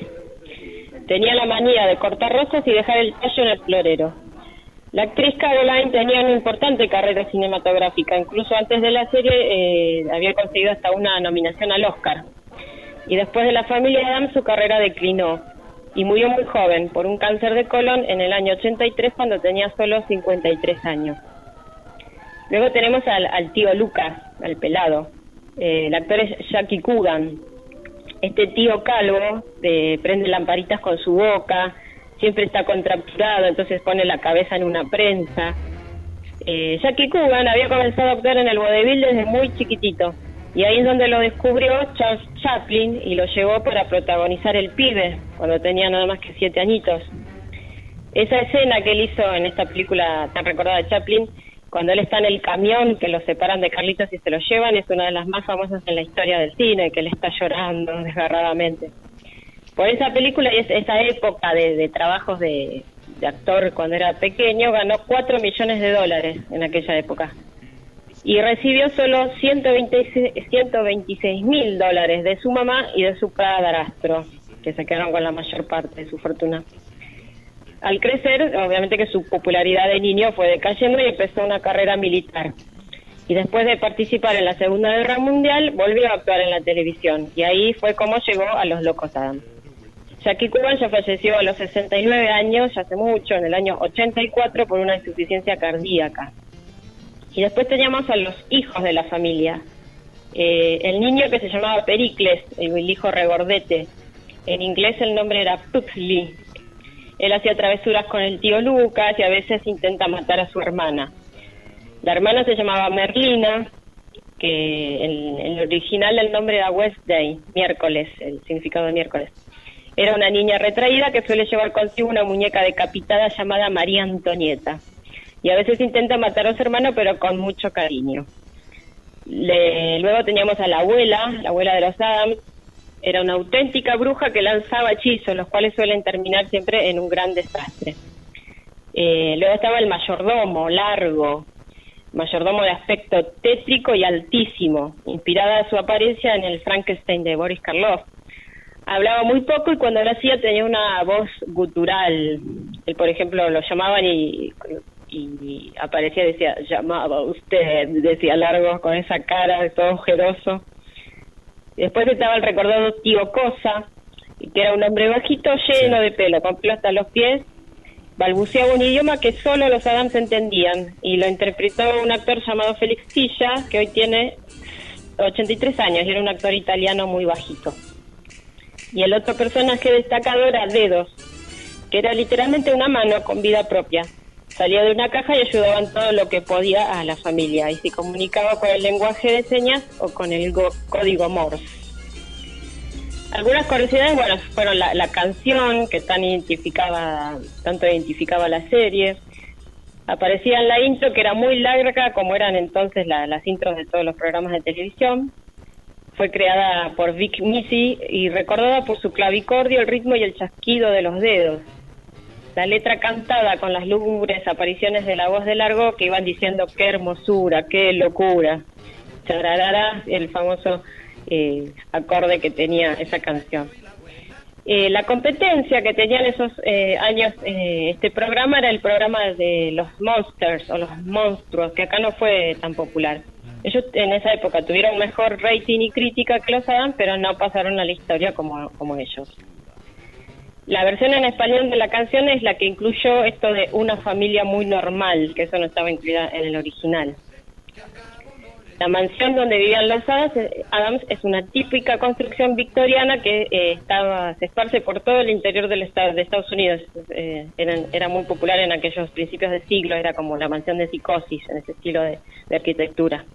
Tenía la manía de cortar rosas y dejar el tallo en el florero. La actriz Caroline tenía una importante carrera cinematográfica, incluso antes de la serie eh, había conseguido hasta una nominación al Oscar. Y después de la familia Adams su carrera declinó y murió muy joven por un cáncer de colon en el año 83 cuando tenía solo 53 años. Luego tenemos al, tío Lucas, al pelado. Eh, el actor es Jackie Coogan. Este tío calvo eh, prende lamparitas con su boca, siempre está contracturado, entonces pone la cabeza en una prensa. Eh, Jackie Coogan había comenzado a actuar en el vodevil desde muy chiquitito y ahí es donde lo descubrió Charles Chaplin y lo llevó para protagonizar El pibe cuando tenía nada más que siete añitos. Esa escena que él hizo en esta película tan recordada de Chaplin, cuando él está en el camión que lo separan de Carlitos y se lo llevan, es una de las más famosas en la historia del cine, que él está llorando desgarradamente. Por esa película y es- esa época de, de trabajos de, actor cuando era pequeño, ganó 4 millones de dólares en aquella época. y recibió solo 126 mil dólares de su mamá y de su padrastro, que se quedaron con la mayor parte de su fortuna. Al crecer, obviamente que su popularidad de niño fue decayendo y empezó una carrera militar. Y después de participar en la Segunda Guerra Mundial, volvió a actuar en la televisión. Y ahí fue como llegó a Los Locos Adam. Jackie Cuban ya falleció a los 69 años, hace mucho, en el año 84, por una insuficiencia cardíaca. Y después teníamos a los hijos de la familia. Eh, el niño que se llamaba Pericles, el, hijo regordete. En inglés el nombre era Pugsley. Él hacía travesuras con el tío Lucas y a veces intenta matar a su hermana. La hermana se llamaba Merlina, que en el original el nombre era Wednesday, miércoles, el significado de miércoles. Era una niña retraída que suele llevar consigo una muñeca decapitada llamada María Antonieta. Y a veces intenta matar a su hermano, pero con mucho cariño. Le- luego teníamos a la abuela, la abuela de los Adams. Era una auténtica bruja que lanzaba hechizos, los cuales suelen terminar siempre en un gran desastre. Eh, luego estaba el mayordomo, largo, mayordomo de aspecto tétrico y altísimo, inspirada su apariencia en el Frankenstein de Boris Karloff. Hablaba muy poco y cuando lo hacía tenía una voz gutural. Él, por ejemplo, lo llamaban y, y aparecía y decía, llamaba usted, decía largo, con esa cara de todo ojeroso. Después estaba el recordado tío Cosa, que era un hombre bajito, lleno de pelo, con pelo hasta los pies, balbuceaba un idioma que solo los Adams entendían y lo interpretó un actor llamado Félix Silla, que hoy tiene 83 años y era un actor italiano muy bajito. Y el otro personaje destacado era Dedos, que era literalmente una mano con vida propia. Salía de una caja y ayudaba en todo lo que podía a la familia y se comunicaba con el lenguaje de señas o con el go- código Morse. Algunas curiosidades, bueno, fueron la, la canción que tan identificaba, tanto identificaba la serie. Aparecía en la intro que era muy larga, como eran entonces la- las intros de todos los programas de televisión. Fue creada por Vic Misi y recordada por su clavicordio, el ritmo y el chasquido de los dedos. La letra cantada con las lúgubres apariciones de la voz de largo que iban diciendo qué hermosura, qué locura. Chararara, el famoso eh, acorde que tenía esa canción. Eh, la competencia que tenía en esos eh, años eh, este programa era el programa de los Monsters o los monstruos, que acá no fue tan popular. Ellos en esa época tuvieron mejor rating y crítica que los Adam, pero no pasaron a la historia como, como ellos. La versión en español de la canción es la que incluyó esto de una familia muy normal, que eso no estaba incluida en el original. La mansión donde vivían los Adams, Adams es una típica construcción victoriana que eh, estaba, se esparce por todo el interior del estado, de Estados Unidos. Eh, eran- era muy popular en aquellos principios de siglo, era como la mansión de psicosis, en ese estilo de arquitectura.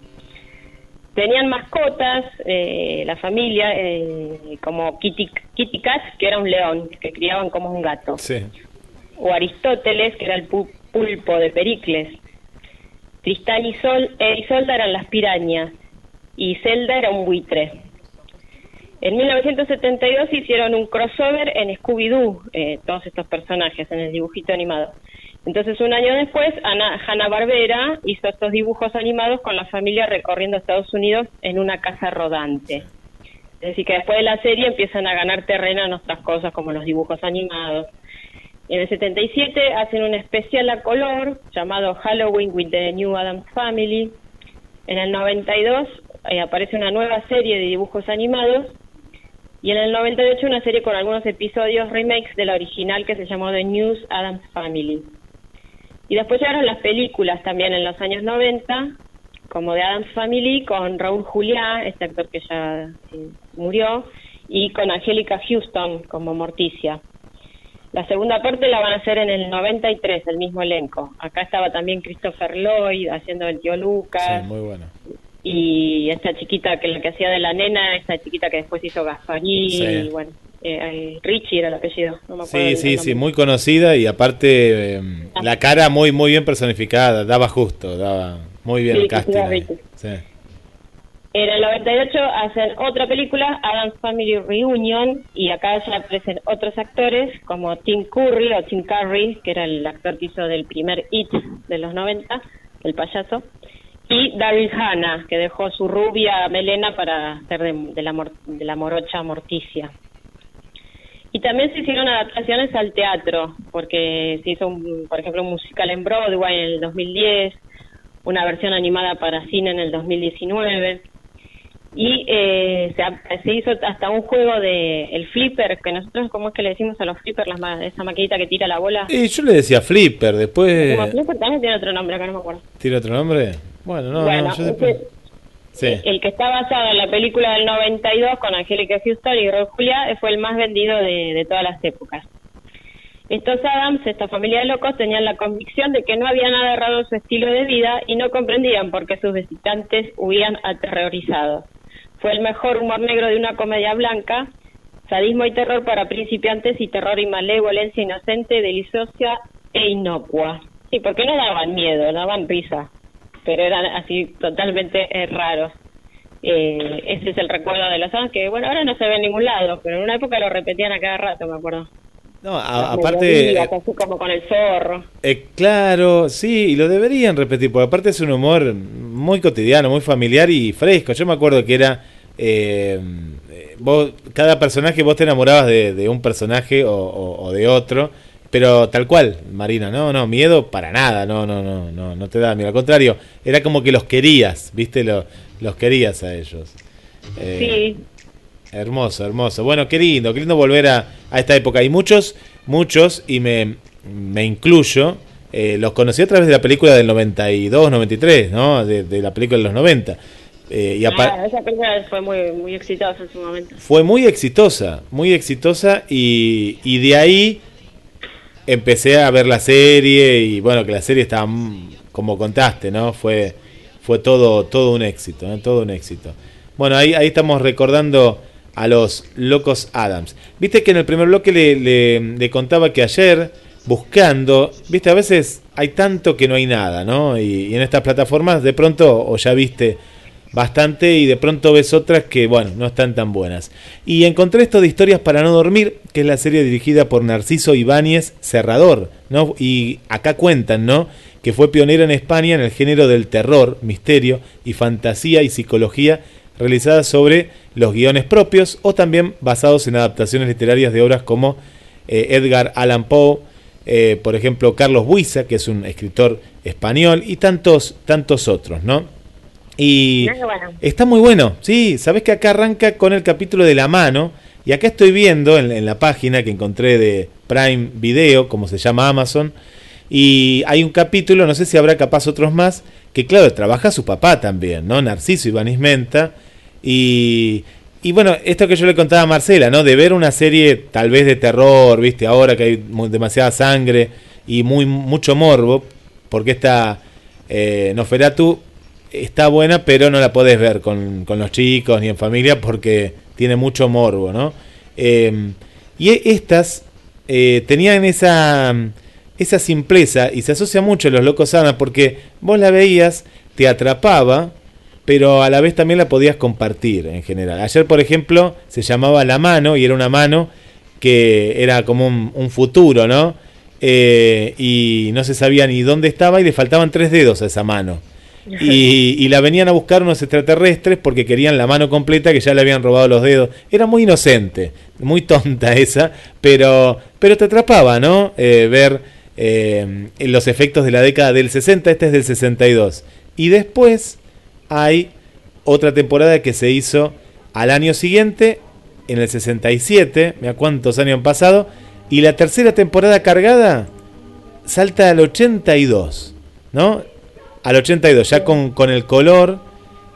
Tenían mascotas, eh, la familia, eh, como Kitty, Kitty Cat, que era un león, que criaban como un gato Sí. o Aristóteles, que era el pu- pulpo de Pericles. Tristán y Sol e Isolda eran las pirañas y Zelda era un buitre. En 1972 hicieron un crossover en Scooby-Doo, eh, todos estos personajes en el dibujito animado. Entonces, un año después, Ana, Hanna-Barbera hizo estos dibujos animados con la familia recorriendo Estados Unidos en una casa rodante. Es decir, que después de la serie empiezan a ganar terreno en otras cosas como los dibujos animados. En el 77 hacen un especial a color llamado Halloween with the New Adams Family. En el 92 eh, aparece una nueva serie de dibujos animados. Y en el 98 una serie con algunos episodios remakes de la original que se llamó The News Adams Family. Y después llegaron las películas también en los años 90, como The Adams Family, con Raúl Juliá, este actor que ya eh, murió, y con Angélica Houston como Morticia. La segunda parte la van a hacer en el 93, el mismo elenco. Acá estaba también Christopher Lloyd haciendo el tío Lucas Sí, muy bueno. y esta chiquita que la que hacía de la nena, esta chiquita que después hizo Gasparín, Sí. y bueno, eh, Richie era el apellido, no me acuerdo. Sí, sí, sí, muy conocida y aparte eh, la cara muy muy bien personificada, daba justo, daba muy bien Sí, el casting. Sí. En el 98 hacen otra película, Adam's Family Reunion, y acá ya aparecen otros actores como Tim Curry o Tim Curry, que era el actor que hizo del primer It de los 90, el payaso, y Daryl Hannah, que dejó su rubia melena para ser de, de la, de la morocha Morticia. Y también se hicieron adaptaciones al teatro, porque se hizo, un, por ejemplo, un musical en Broadway en el 2010, una versión animada para cine en el 2019, y eh, se, se hizo hasta un juego de el flipper, que nosotros, ¿cómo es que le decimos a los flippers? Las ma- esa maquinita que tira la bola. Y yo le decía Flipper, después... Como flipper también tiene otro nombre, acá no me acuerdo. ¿Tiene otro nombre? Bueno, no, bueno, no, yo después... el que está basado en la película del 92 con Angélica Houston y Raúl Julia eh, fue el más vendido de, todas las épocas. Estos Adams, esta familia de locos, tenían la convicción de que no había nada errado en su estilo de vida y no comprendían por qué sus visitantes huían aterrorizados. Fue el mejor humor negro de una comedia blanca, sadismo y terror para principiantes y terror y malevolencia inocente, deliciosa e inocua. Sí, porque no daban miedo, daban risa, pero eran así totalmente eh, raros. Eh, ese es el recuerdo de los Adams, que bueno, ahora no se ve en ningún lado, pero en una época lo repetían a cada rato, me acuerdo. No, a- aparte... melodías, así como con el zorro. Eh, claro, sí, y lo deberían repetir, porque aparte es un humor muy cotidiano, muy familiar y fresco. Yo me acuerdo que era, eh, eh, vos, cada personaje, vos te enamorabas de, de un personaje o, o- o de otro, pero tal cual, Marina, no, no, miedo para nada, no, no, no, no, no te da miedo, al contrario, era como que los querías, viste, Lo- los querías a ellos. Eh, Sí, Hermoso, hermoso. Bueno, qué lindo, qué lindo volver a, a esta época. Y muchos, muchos, y me, me incluyo, eh, los conocí a través de la película del 92, 93, ¿no? De, de la película de los 90. Eh, y Ah, esa película fue muy, muy exitosa en su momento. fue muy exitosa, muy exitosa y, y de ahí empecé a ver la serie y bueno, que la serie estaba como contaste, ¿no? Fue, fue todo, todo un éxito, ¿no? Todo un éxito. Bueno, ahí, estamos recordando a los locos Adams. Viste que en el primer bloque le, contaba que ayer, buscando, viste, a veces hay tanto que no hay nada, ¿no? Y en estas plataformas de pronto, o ya viste bastante y de pronto ves otras que, bueno, no están tan buenas. Y encontré esto de Historias para no dormir, que es la serie dirigida por Narciso Ibáñez Serrador, ¿no? Y acá cuentan, ¿no? Que fue pionero en España en el género del terror, misterio y fantasía y psicología realizada sobre los guiones propios o también basados en adaptaciones literarias de obras como eh, Edgar Allan Poe, eh, por ejemplo Carlos Buiza, que es un escritor español, y tantos, tantos otros, ¿no? Y Muy bueno. está muy bueno, sí, sabes que acá arranca con el capítulo de la mano, y acá estoy viendo en, en la página que encontré de Prime Video, como se llama Amazon, y hay un capítulo, no sé si habrá capaz otros más, que claro, trabaja su papá también, ¿no? Narciso Ibáñez Menta, y, y bueno, esto que yo le contaba a Marcela, ¿no? De ver una serie tal vez de terror, ¿viste? Ahora que hay demasiada sangre y muy mucho morbo, porque esta eh, Noferatu está buena, pero no la podés ver con, con los chicos ni en familia porque tiene mucho morbo, ¿no? Eh, y e- estas eh, tenían esa, esa simpleza y se asocia mucho a los locos Adams porque vos la veías, te atrapaba, pero a la vez también la podías compartir en general. Ayer, por ejemplo, se llamaba La Mano y era una mano que era como un, un futuro, ¿no? Eh, y no se sabía ni dónde estaba y le faltaban tres dedos a esa mano. Y, la venían a buscar unos extraterrestres porque querían la mano completa que ya le habían robado los dedos. Era muy inocente, muy tonta esa, pero, pero te atrapaba, ¿no? Eh, ver eh, los efectos de la década del 60, este es del 62. Y después hay otra temporada que se hizo al año siguiente, en el 67, mira cuántos años han pasado, y la tercera temporada cargada salta al 82, ¿no? Al 82, ya con, con el color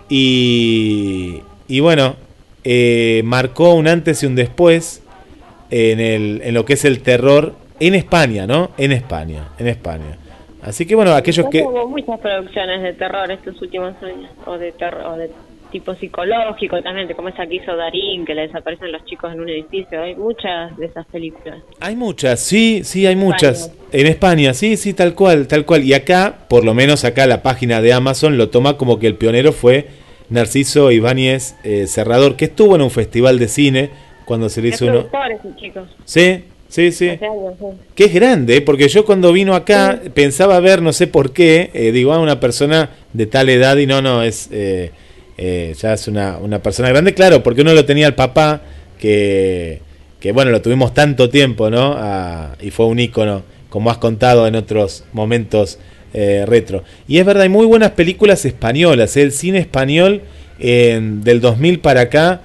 y, y bueno, eh, marcó un antes y un después en, el, en lo que es el terror en España, ¿no? En España, en España. Así que bueno, aquellos que... Hubo muchas producciones de terror estos últimos años, o de terror, o de tipo psicológico también, como esa que hizo Darín, que le desaparecen los chicos en un edificio. Hay muchas de esas películas. Hay muchas, sí, sí, hay muchas. España. En España, sí, sí, tal cual, tal cual. Y acá, por lo menos acá la página de Amazon lo toma como que el pionero fue Narciso Ibáñez eh, Serrador, que estuvo en un festival de cine cuando se le hizo uno... Sí, Sí, sí. Que es grande, ¿eh? porque yo cuando vino acá pensaba ver, no sé por qué, eh, digo, ah, una persona de tal edad y no, no, es eh, eh, ya es una, una persona grande, claro, porque uno lo tenía al papá, que, que bueno, lo tuvimos tanto tiempo, ¿no? Y fue un ícono, como has contado en otros momentos eh, retro. Y es verdad, hay muy buenas películas españolas, ¿eh? el cine español del 2000 para acá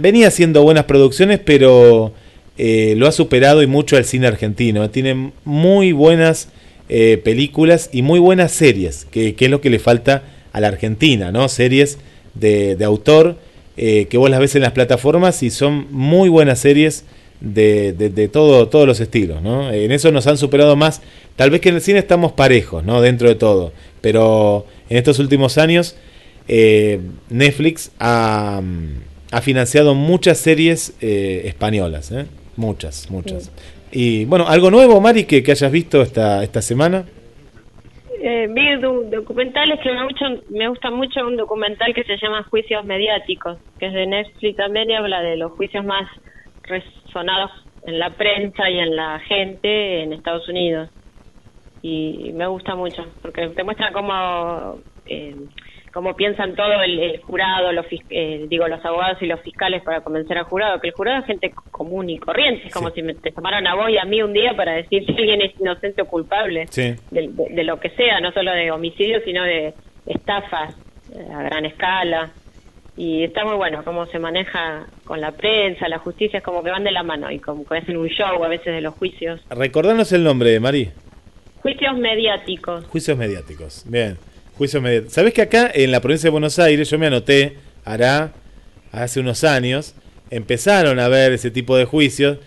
venía haciendo buenas producciones, pero lo ha superado y mucho al cine argentino. Tiene muy buenas películas y muy buenas series, que, que es lo que le falta a la Argentina, ¿no? Series de, de autor eh, que vos las ves en las plataformas y son muy buenas series de, de- de todo, todos los estilos, ¿no? En eso nos han superado más. Tal vez que en el cine estamos parejos, ¿no? Dentro de todo. Pero en estos últimos años eh, Netflix ha, ha financiado muchas series eh, españolas, ¿eh? muchas, muchas. Y bueno, algo nuevo, Mari, que, que hayas visto esta, esta semana. Eh, vi do- documentales que me, mucho, me gusta mucho un documental que se llama Juicios Mediáticos, que es de Netflix también y habla de los juicios más resonados en la prensa y en la gente en Estados Unidos. Y me gusta mucho, porque te muestra cómo, eh, cómo piensan todo el, el jurado, los eh, digo, los abogados y los fiscales para convencer al jurado, que el jurado es gente común y corriente, es como si me, te tomaran a vos y a mí un día para decir si alguien es inocente o culpable Sí. de, de- de lo que sea, no solo de homicidios, sino de estafas eh, a gran escala. Y está muy bueno cómo se maneja con la prensa, la justicia, es como que van de la mano y como que hacen un show a veces de los juicios. Recordanos el nombre, Mari. Juicios mediáticos. Juicios mediáticos. Bien, juicios mediáticos. ¿Sabés que acá en la provincia de Buenos Aires, yo me anoté, hará hace unos años, empezaron a ver ese tipo de juicios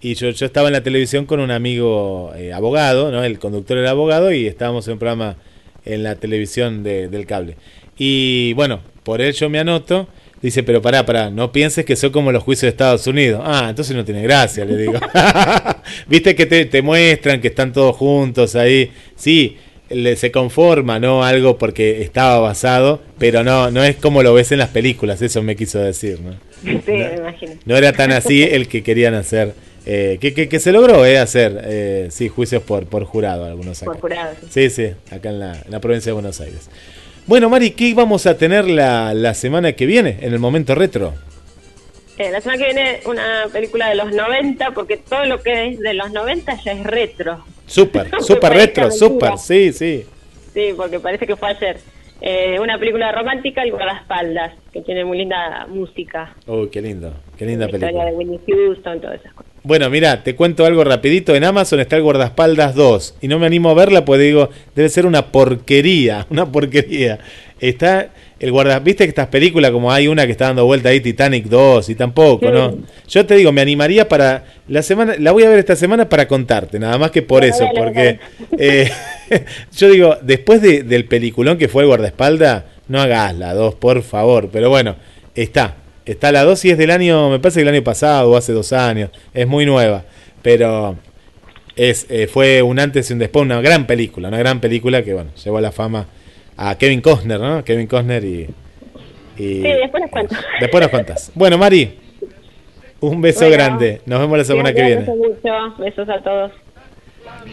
y yo, yo estaba en la televisión con un amigo eh, abogado, ¿no? El conductor era abogado y estábamos en un programa en la televisión de- del cable. Y bueno, por él yo me anoto. Dice, pero pará, pará, no pienses que son como los juicios de Estados Unidos. Ah, entonces no tiene gracia, le digo. Viste que te, te muestran que están todos juntos ahí. Sí, le- se conforma, ¿no? Algo porque estaba basado, pero no, no es como lo ves en las películas, eso me quiso decir, ¿no? Sí, me imagino. No era tan así el que querían hacer. eh, que, que, que se logró eh, hacer, eh, sí, juicios por, por jurado, algunos acá. Por jurado. sí. Sí, sí, acá en la, en la provincia de Buenos Aires. Bueno, Mari, ¿qué vamos a tener la, la semana que viene en el momento retro? Eh, la semana que viene una película de los 90, porque todo lo que es de los 90 ya es retro. Súper, súper retro, súper, sí, sí. Sí, porque parece que fue ayer. Eh, una película romántica, El guardaespaldas, que tiene muy linda música. Uy, qué lindo, qué linda La historia película. de Whitney Houston, todas esas cosas. Bueno, mira, te cuento algo rapidito. En Amazon está el guardaespaldas 2 y no me animo a verla pues digo, debe ser una porquería, una porquería. Está el guarda, viste que estas películas como hay una que está dando vuelta ahí Titanic 2 y tampoco, ¿no? Yo te digo, me animaría para la semana, la voy a ver esta semana para contarte, nada más que por eso, porque eh, yo digo, después de- del peliculón que fue el guardaespaldas, no hagas la 2, por favor, pero bueno, está, está la 2 y es del año, me parece que el año pasado o hace dos años, es muy nueva, pero es eh, fue un antes y un después, una gran película, una gran película que bueno, llevó a la fama a Kevin Costner, ¿no? Kevin Costner y... y- Sí, después les cuento. Después nos contás. Bueno, Mari, un beso Bueno. grande, nos vemos la semana que viene. Mucho. Besos a todos.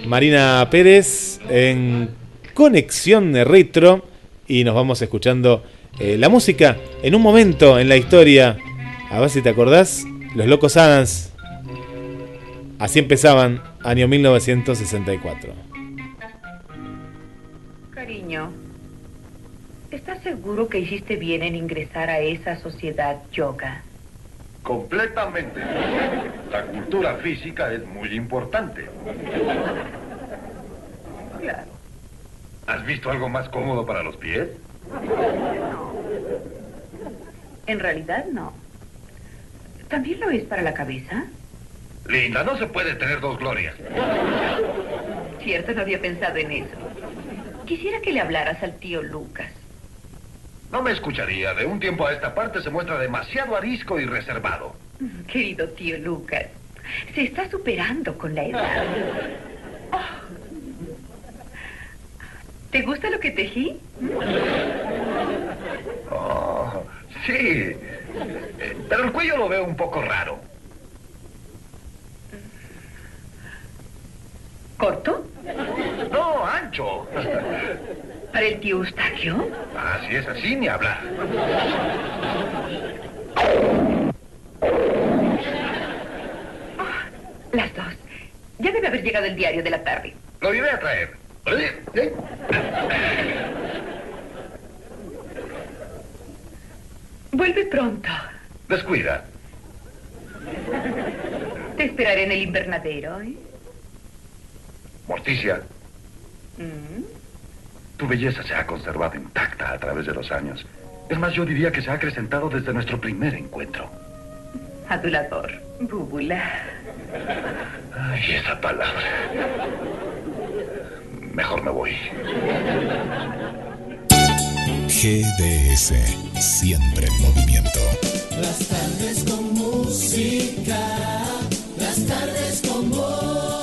Marina Pérez en Conexión de Retro y nos vamos escuchando eh, la música en un momento en la historia. A ver si te acordás, Los Locos Adams. Así empezaban, año 1964. Cariño, ¿estás seguro que hiciste bien en ingresar a esa sociedad yoga? Completamente. La cultura física es muy importante. Claro. ¿Has visto algo más cómodo para los pies? En realidad no. ¿También lo es para la cabeza? Linda, no se puede tener dos glorias. Cierto, no había pensado en eso. Quisiera que le hablaras al tío Lucas. No me escucharía. De un tiempo a esta parte se muestra demasiado arisco y reservado. Querido tío Lucas, se está superando con la edad. Oh. ¿Te gusta lo que tejí? Oh, sí. Pero el cuello lo veo un poco raro. ¿Corto? No, ancho. ¿Para el tío Eustaquio? Así es, así ni hablar. Las dos. Ya debe haber llegado el diario de la tarde. Lo iré a traer. ¿Eh? Vuelve pronto. Descuida. Te esperaré en el invernadero, ¿eh? Morticia, Mm. Tu belleza se ha conservado intacta a través de los años. Es más, yo diría que se ha acrecentado desde nuestro primer encuentro. Adulador. Búbula. Ay, esa palabra. Mejor me voy. GDS, siempre en movimiento. Las tardes con música, las tardes con vos.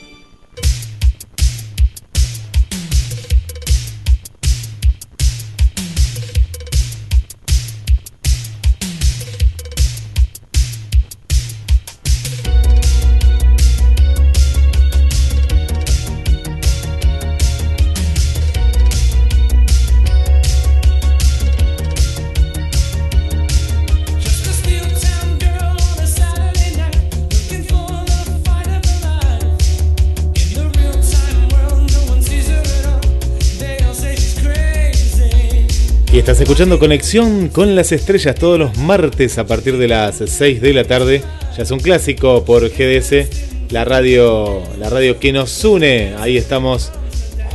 Estás escuchando Conexión con las Estrellas todos los martes a partir de las 6 de la tarde. Ya es un clásico por GDS, la radio, la radio que nos une. Ahí estamos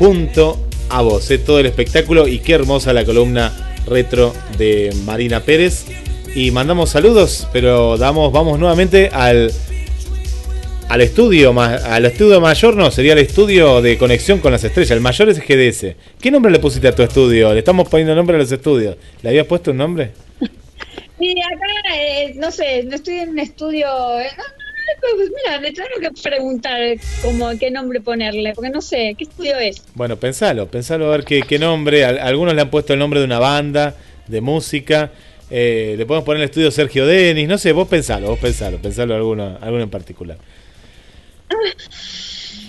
junto a vos. ¿eh? Todo el espectáculo y qué hermosa la columna retro de Marina Pérez. Y mandamos saludos, pero damos, vamos nuevamente al, al estudio, al estudio mayor, no, sería el estudio de conexión con las estrellas. El mayor es GDS. ¿Qué nombre le pusiste a tu estudio? Le estamos poniendo nombre a los estudios. ¿Le habías puesto un nombre? Sí, acá, eh, no sé, no estoy en un estudio. eh, no, no, pues mira, le tengo que preguntar como qué nombre ponerle, porque no sé, ¿qué estudio es? Bueno, pensalo, pensalo a ver qué, qué nombre. Al- algunos le han puesto el nombre de una banda, de música. Eh, le podemos poner el estudio Sergio Denis. No sé, vos pensalo, vos pensalo, pensalo alguno, alguno en particular.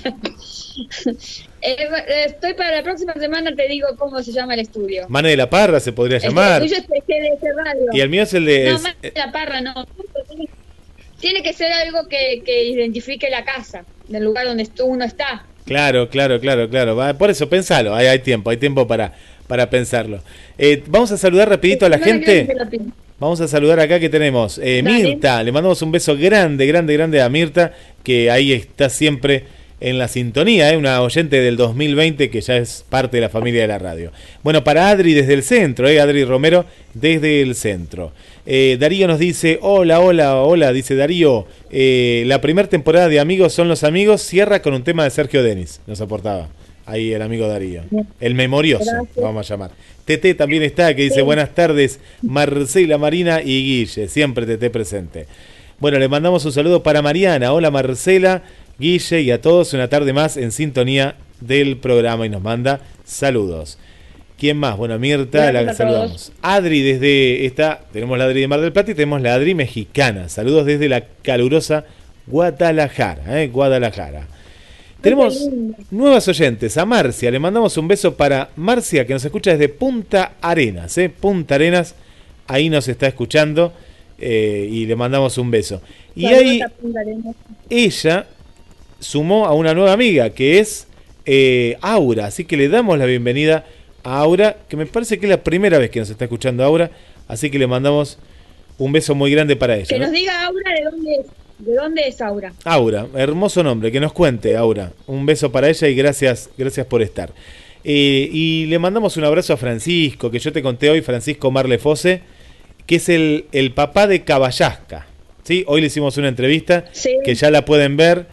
Eh, eh, estoy para la próxima semana, te digo cómo se llama el estudio. Mane de la Parra se podría llamar. El tuyo es GDS Radio. Y el mío es el de. No, más de la parra, no. Tiene que ser algo que, que identifique la casa, del lugar donde uno está. Claro, claro, claro, claro. Por eso, pensalo, hay, hay tiempo, hay tiempo para, para pensarlo. Eh, vamos a saludar rapidito a la gente. Vamos a saludar acá que tenemos eh. Mirta. Le mandamos un beso grande, grande, grande a Mirta, que ahí está siempre en la sintonía, eh, una oyente del 2020 que ya es parte de la familia de la radio. Bueno, para Adri desde el centro, eh, Adri Romero desde el centro. Eh, Darío nos dice, hola, hola, hola, dice Darío, eh, la primera temporada de Amigos son los amigos cierra con un tema de Sergio Denis, nos aportaba. Ahí el amigo Darío. El memorioso, Gracias. vamos a llamar. Tete también está, que dice buenas tardes, Marcela, Marina y Guille, siempre Tete presente. Bueno, le mandamos un saludo para Mariana. Hola Marcela, Guille y a todos una tarde más en sintonía del programa y nos manda saludos. ¿Quién más? Bueno, Mirta, la que saludamos. Adri desde esta, tenemos la Adri de Mar del Plata y tenemos la Adri mexicana. Saludos desde la calurosa Guadalajara, ¿eh? Guadalajara. Tenemos nuevas oyentes. A Marcia, le mandamos un beso para Marcia, que nos escucha desde Punta Arenas. ¿eh? Punta Arenas, ahí nos está escuchando eh, y le mandamos un beso. Y ahí ella sumó a una nueva amiga, que es eh, Aura. Así que le damos la bienvenida a Aura, que me parece que es la primera vez que nos está escuchando Aura. Así que le mandamos un beso muy grande para ella. Que ¿no? nos diga Aura de dónde es. ¿De dónde es Aura? Aura, hermoso nombre, que nos cuente, Aura. Un beso para ella y gracias, gracias por estar. Eh, y le mandamos un abrazo a Francisco, que yo te conté hoy, Francisco Marle Fose, que es el, el papá de Caballasca. ¿sí? Hoy le hicimos una entrevista Sí. que ya la pueden ver,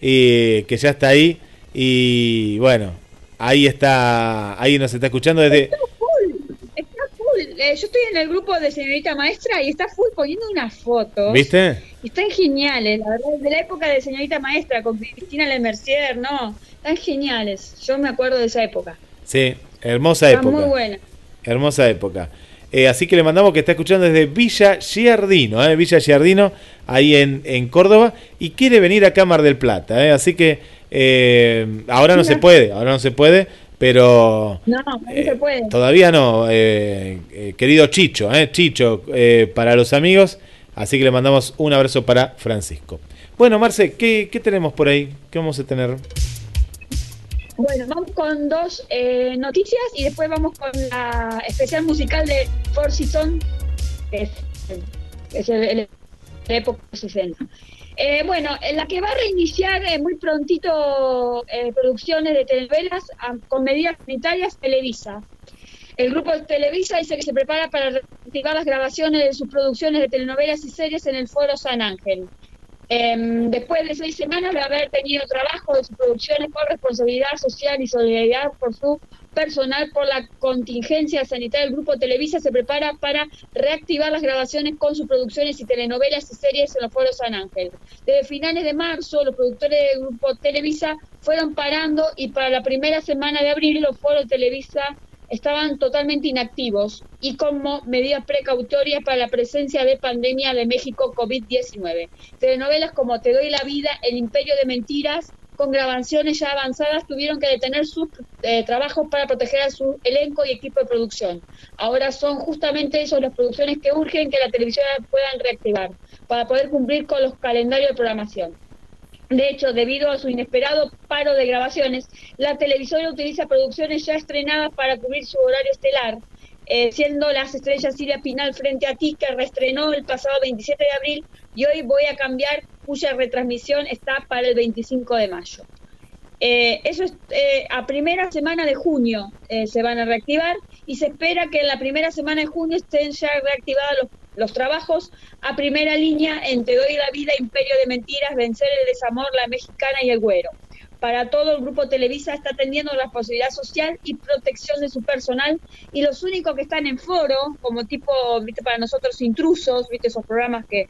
eh, que ya está ahí. Y bueno, ahí está, ahí nos está escuchando desde... Está full. Está full. Eh, yo estoy en el grupo de señorita maestra y está full poniendo unas fotos. ¿Viste? Y Están geniales, la verdad, de la época de señorita maestra con Cristina Lemercier, no, están geniales. Yo me acuerdo de esa época. Sí, hermosa Está época. muy buena. Hermosa época. Eh, así que le mandamos que está escuchando desde Villa Giardino, eh, Villa Giardino, ahí en, en Córdoba, y quiere venir acá a Mar del Plata. eh, así que ahora no se puede, ahora no se puede, pero No, no se puede. todavía no, eh, eh, querido Chicho, eh, Chicho, eh, para los amigos. Así que le mandamos un abrazo para Francisco. Bueno, Marce, ¿qué, qué tenemos por ahí? ¿Qué vamos a tener? Bueno, vamos con dos eh, noticias y después vamos con la especial musical de Four Seasons, que es, es el, el- la época 60. Eh, bueno, en la que va a reiniciar eh, muy prontito eh, producciones de telenovelas ah, con medidas sanitarias Televisa. El grupo Televisa dice que se prepara para reactivar las grabaciones de sus producciones de telenovelas y series en el Foro San Ángel. Em, después de seis semanas de haber tenido trabajo de sus producciones por responsabilidad social y solidaridad por su personal por la contingencia sanitaria, el Grupo Televisa se prepara para reactivar las grabaciones con sus producciones y telenovelas y series en los foros San Ángel. Desde finales de marzo, los productores del Grupo Televisa fueron parando y para la primera semana de abril los foros Televisa estaban totalmente inactivos y como medida precautoria para la presencia de pandemia de México COVID-19. Telenovelas como Te doy la vida, El imperio de mentiras, con grabaciones ya avanzadas, tuvieron que detener sus eh, trabajos para proteger a su elenco y equipo de producción. Ahora son justamente esas las producciones que urgen que la televisión puedan reactivar para poder cumplir con los calendarios de programación. De hecho, debido a su inesperado paro de grabaciones, la televisora utiliza producciones ya estrenadas para cubrir su horario estelar, eh, siendo Las Estrellas Silvia Pinal frente a ti, que reestrenó el pasado 27 de abril, y hoy voy a cambiar, cuya retransmisión está para el 25 de mayo. Eh, eso es eh, a primera semana de junio eh, se van a reactivar y se espera que en la primera semana de junio estén ya reactivados los, los trabajos a primera línea en Te doy la vida, Imperio de Mentiras, Vencer el desamor, La Mexicana y El Güero. Para todo el grupo Televisa está atendiendo la responsabilidad social y protección de su personal y los únicos que están en foro, como tipo, viste, para nosotros intrusos, viste, esos programas que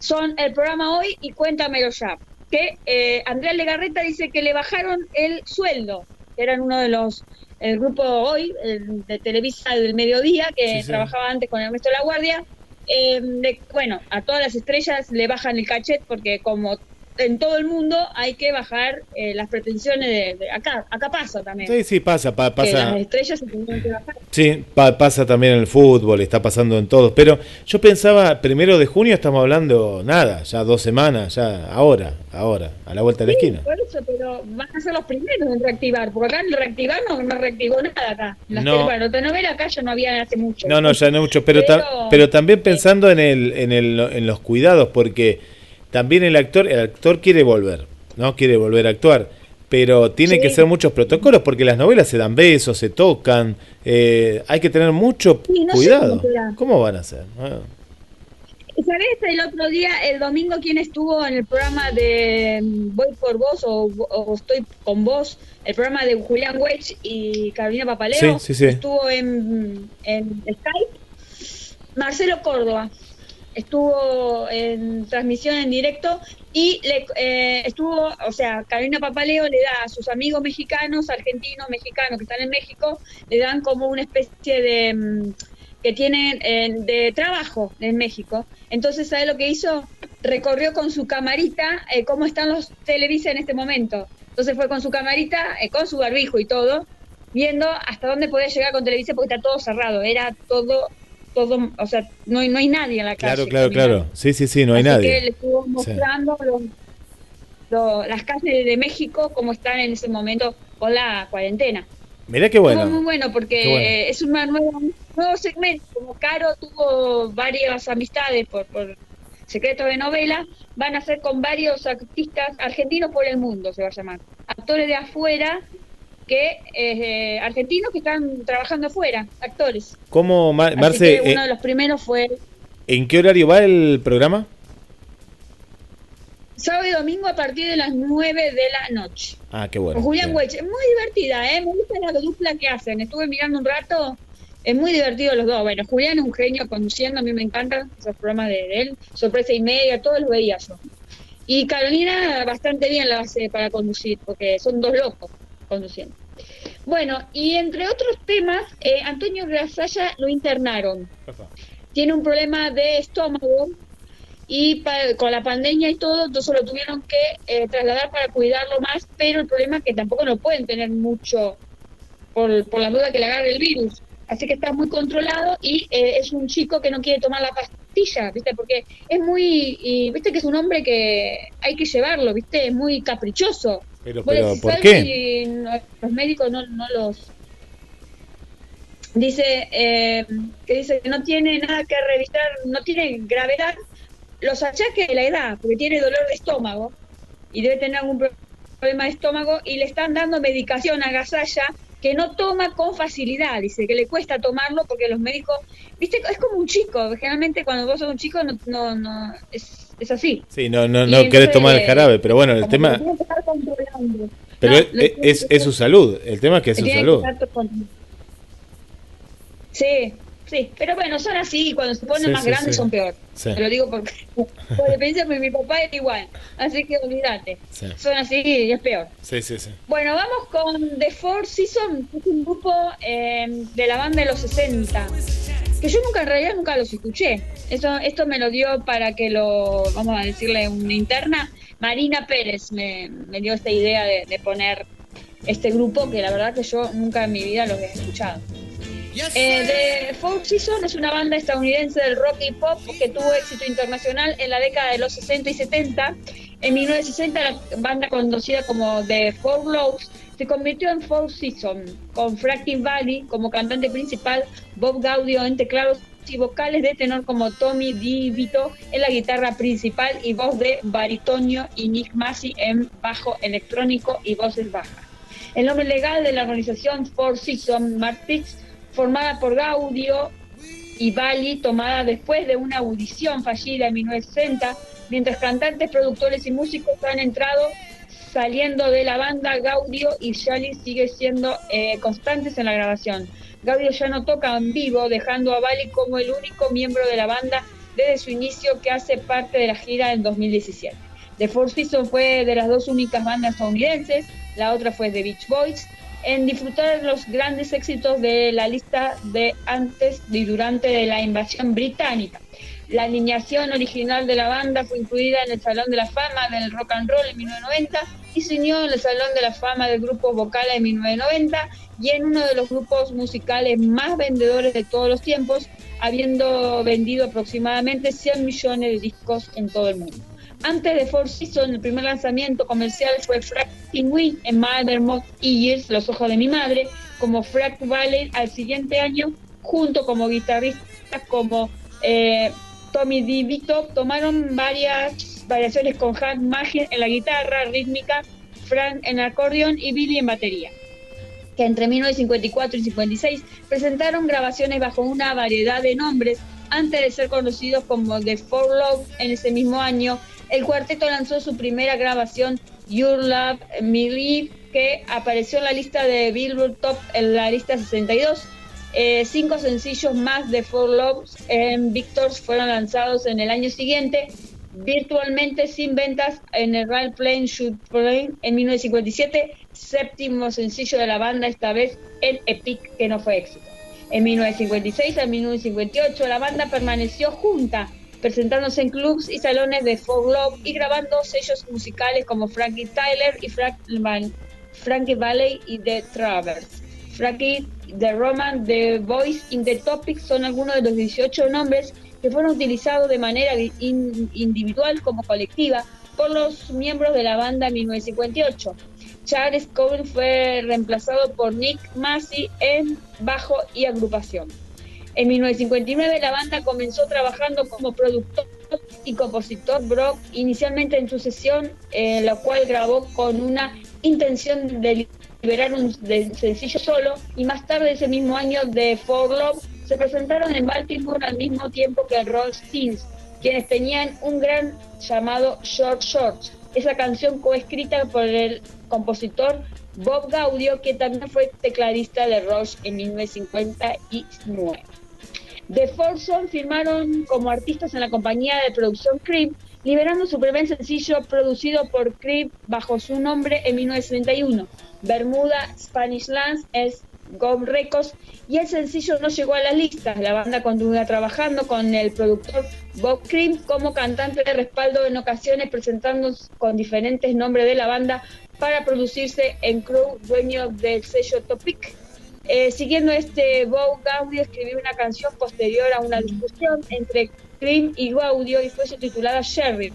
son el programa hoy y Cuéntamelo ya que eh, Andrea Legarreta dice que le bajaron el sueldo, que eran uno de los, el grupo hoy, el de Televisa del mediodía, que Sí, sí. trabajaba antes con Ernesto La Guardia. eh, de- bueno, a todas las estrellas le bajan el cachet porque como en todo el mundo hay que bajar eh, las pretensiones de, de- acá, acá pasa también. Sí, sí, pasa, pa- Que pasa. las estrellas se tienen que bajar. Sí, pa- pasa también en el fútbol, está pasando en todo. Pero yo pensaba, primero de junio estamos hablando, nada, ya dos semanas, ya ahora, ahora, a la vuelta de la esquina. por eso, pero van a ser los primeros en reactivar, porque acá en reactivar no, no reactivó nada acá. Las No. bueno, telenovela acá ya no había hace mucho. No, no, ya no mucho, pero, ta- Pero- pero también pensando en, el, en, el, en los cuidados, porque también el actor, el actor quiere volver, ¿no? Quiere volver a actuar, pero tienen Sí. que ser muchos protocolos, porque las novelas se dan besos, se tocan, eh, hay que tener mucho Sí, no sé cuidado. cómo será. ¿Cómo van a hacer? Ah, ¿Sabés el otro día, el domingo, quién estuvo en el programa de mm, Voy por vos o, o Estoy con vos? El programa de Julián Wedge y Carolina Papaleo. Sí, sí, sí. Estuvo en, en Skype. Marcelo Córdoba estuvo en transmisión en directo y le, eh, estuvo, o sea, Carolina Papaleo le da a sus amigos mexicanos, argentinos, mexicanos que están en México, le dan como una especie de mm, que tienen eh, de trabajo en México. Entonces, ¿sabe lo que hizo? Recorrió con su camarita eh, cómo están los Televisa en este momento. Entonces fue con su camarita, eh, con su barbijo y todo, viendo hasta dónde podía llegar con Televisa porque está todo cerrado. Era todo, todo, o sea, no, hay- no hay nadie en la calle. claro, claro, caminando. claro. Sí, sí, sí, no hay Así nadie. que le estuvo mostrando los- las calles de México cómo están en ese momento con la cuarentena. Mirá qué Estuvo bueno. muy bueno porque bueno. eh, es una nueva, un nuevo segmento. Como Caro tuvo varias amistades por, por Secreto de Novela, van a ser con varios artistas argentinos por el mundo, se va a llamar. Actores de afuera, que eh, argentinos que están trabajando afuera, actores. ¿Cómo, Así Marce, que eh, uno de los primeros fue en qué horario va el programa? sábado y domingo a partir de las 9 de la noche. Ah, qué bueno. Con Julián. Wedge. Es muy divertida, ¿eh? Me gusta la dupla que hacen. Estuve mirando un rato. Es muy divertido los dos. Bueno, Julián es un genio conduciendo. A mí me encantan esos programas de, de él. Sorpresa y media, todos los veía yo. Y Carolina bastante bien la hace para conducir, porque son dos locos conduciendo. Bueno, y entre otros temas, eh, Antonio Grasalla lo internaron. Tiene un problema de estómago y con la pandemia y todo, entonces lo tuvieron que eh, trasladar para cuidarlo más, pero el problema es que tampoco lo pueden tener mucho por, por la duda que le agarre el virus. Así que está muy controlado y eh, es un chico que no quiere tomar la pastilla, ¿viste? Porque es muy, y, ¿viste? Que es un hombre que hay que llevarlo, ¿viste? Es muy caprichoso. Pero, pero, ¿por qué? los médicos no, no los... Dice eh, que dice que no tiene nada que revisar, no tiene gravedad los achaques de la edad, porque tiene dolor de estómago y debe tener algún pro- problema de estómago y le están dando medicación a Gasalla que no toma con facilidad, dice que le cuesta tomarlo porque los médicos, viste, es como un chico, generalmente cuando vos sos un chico no, no, no es, es así. Sí, no, no, no querés tomar el jarabe, pero bueno, el tema... que Pero No, es, lo es, es- su salud, el tema es que es su salud. con- Sí, sí, pero bueno, son así cuando se ponen Sí, más sí, grandes sí. son peor. Te lo digo porque por experiencia, porque mi papá era igual, así que olvídate. Son así y es peor. Sí, sí, sí. Bueno, vamos con The Four Seasons, es un grupo eh, de la banda de los 60, que yo nunca, en realidad nunca los escuché. Eso, esto me lo dio para que lo, vamos a decirle una interna, Marina Pérez me, me dio esta idea de, de poner este grupo, que la verdad que yo nunca en mi vida los había escuchado. Eh, The Four Seasons es una banda estadounidense del rock y pop que tuvo éxito internacional en la década de los 60 y 70. En 1960 la banda conocida como The Four Loaves se convirtió en Four Seasons, con Frankie Valli como cantante principal, Bob Gaudio en teclados y vocales de tenor como Tommy Di Vito en la guitarra principal y voz de baritonio y Nick Massey en bajo electrónico y voces bajas. El nombre legal de la organización Four Seasons Martix, formada por Gaudio y Bali, tomada después de una audición fallida en 1960, mientras cantantes, productores y músicos han entrado saliendo de la banda, Gaudio y Shali sigue siendo eh, constantes en la grabación. Gaudio ya no toca en vivo, dejando a Bali como el único miembro de la banda desde su inicio que hace parte de la gira en 2017. The Four Seasons fue de las dos únicas bandas estadounidenses, la otra fue The Beach Boys, en disfrutar los grandes éxitos de la lista de antes y durante de la invasión británica. La alineación original de la banda fue incluida en el Salón de la Fama del Rock and Roll en 1990 y se unió en el Salón de la Fama del Grupo Vocal en 1990 y en uno de los grupos musicales más vendedores de todos los tiempos, habiendo vendido aproximadamente 100 millones de discos en todo el mundo. Antes de Four Seasons, el primer lanzamiento comercial fue Franklin Win en Mother Moth Ears, Los Ojos de mi Madre, como Frank Valley al siguiente año, junto como guitarristas como eh, Tommy Di Vito, tomaron varias variaciones con Hank Magin en la guitarra rítmica, Frank en acordeón y Billy en batería que entre 1954 y 56 presentaron grabaciones bajo una variedad de nombres antes de ser conocidos como The Four Love en ese mismo año. El cuarteto lanzó su primera grabación, Your Love Me Live, que apareció en la lista de Billboard Top en la lista 62. Eh, cinco sencillos más de Four Loves en Victors fueron lanzados en el año siguiente, virtualmente sin ventas en el Real Plane Shoot Plane en 1957, séptimo sencillo de la banda, esta vez en Epic, que no fue éxito. En 1956 a 1958 la banda permaneció junta, presentándose en clubs y salones de folk love y grabando sellos musicales como Frankie Tyler y Frankie Valley y The Travers. Frankie, The Roman, The Voice in the Topic son algunos de los 18 nombres que fueron utilizados de manera in- individual como colectiva por los miembros de la banda en 1958. Charles Cohen fue reemplazado por Nick Massey en bajo y agrupación. En 1959 la banda comenzó trabajando como productor y compositor Brock, inicialmente en su sesión, en la cual grabó con una intención de liberar un sencillo solo, y más tarde ese mismo año de For Love se presentaron en Baltimore al mismo tiempo que Roll Steens, quienes tenían un gran llamado Short Shorts, esa canción coescrita por el compositor Bob Gaudio, que también fue tecladista de Rush en 1959. The Four Son firmaron como artistas en la compañía de producción Cream, liberando su primer sencillo producido por Creep bajo su nombre en 1971. Bermuda Spanish Lands es Gov Records y el sencillo no llegó a las listas. La banda continúa trabajando con el productor Bob Cream como cantante de respaldo en ocasiones presentándose con diferentes nombres de la banda para producirse en Crew, dueño del sello Topic. Eh, siguiendo este, Bob Gaudio escribió una canción posterior a una discusión entre Cream y Gaudio y fue titulada Sherry.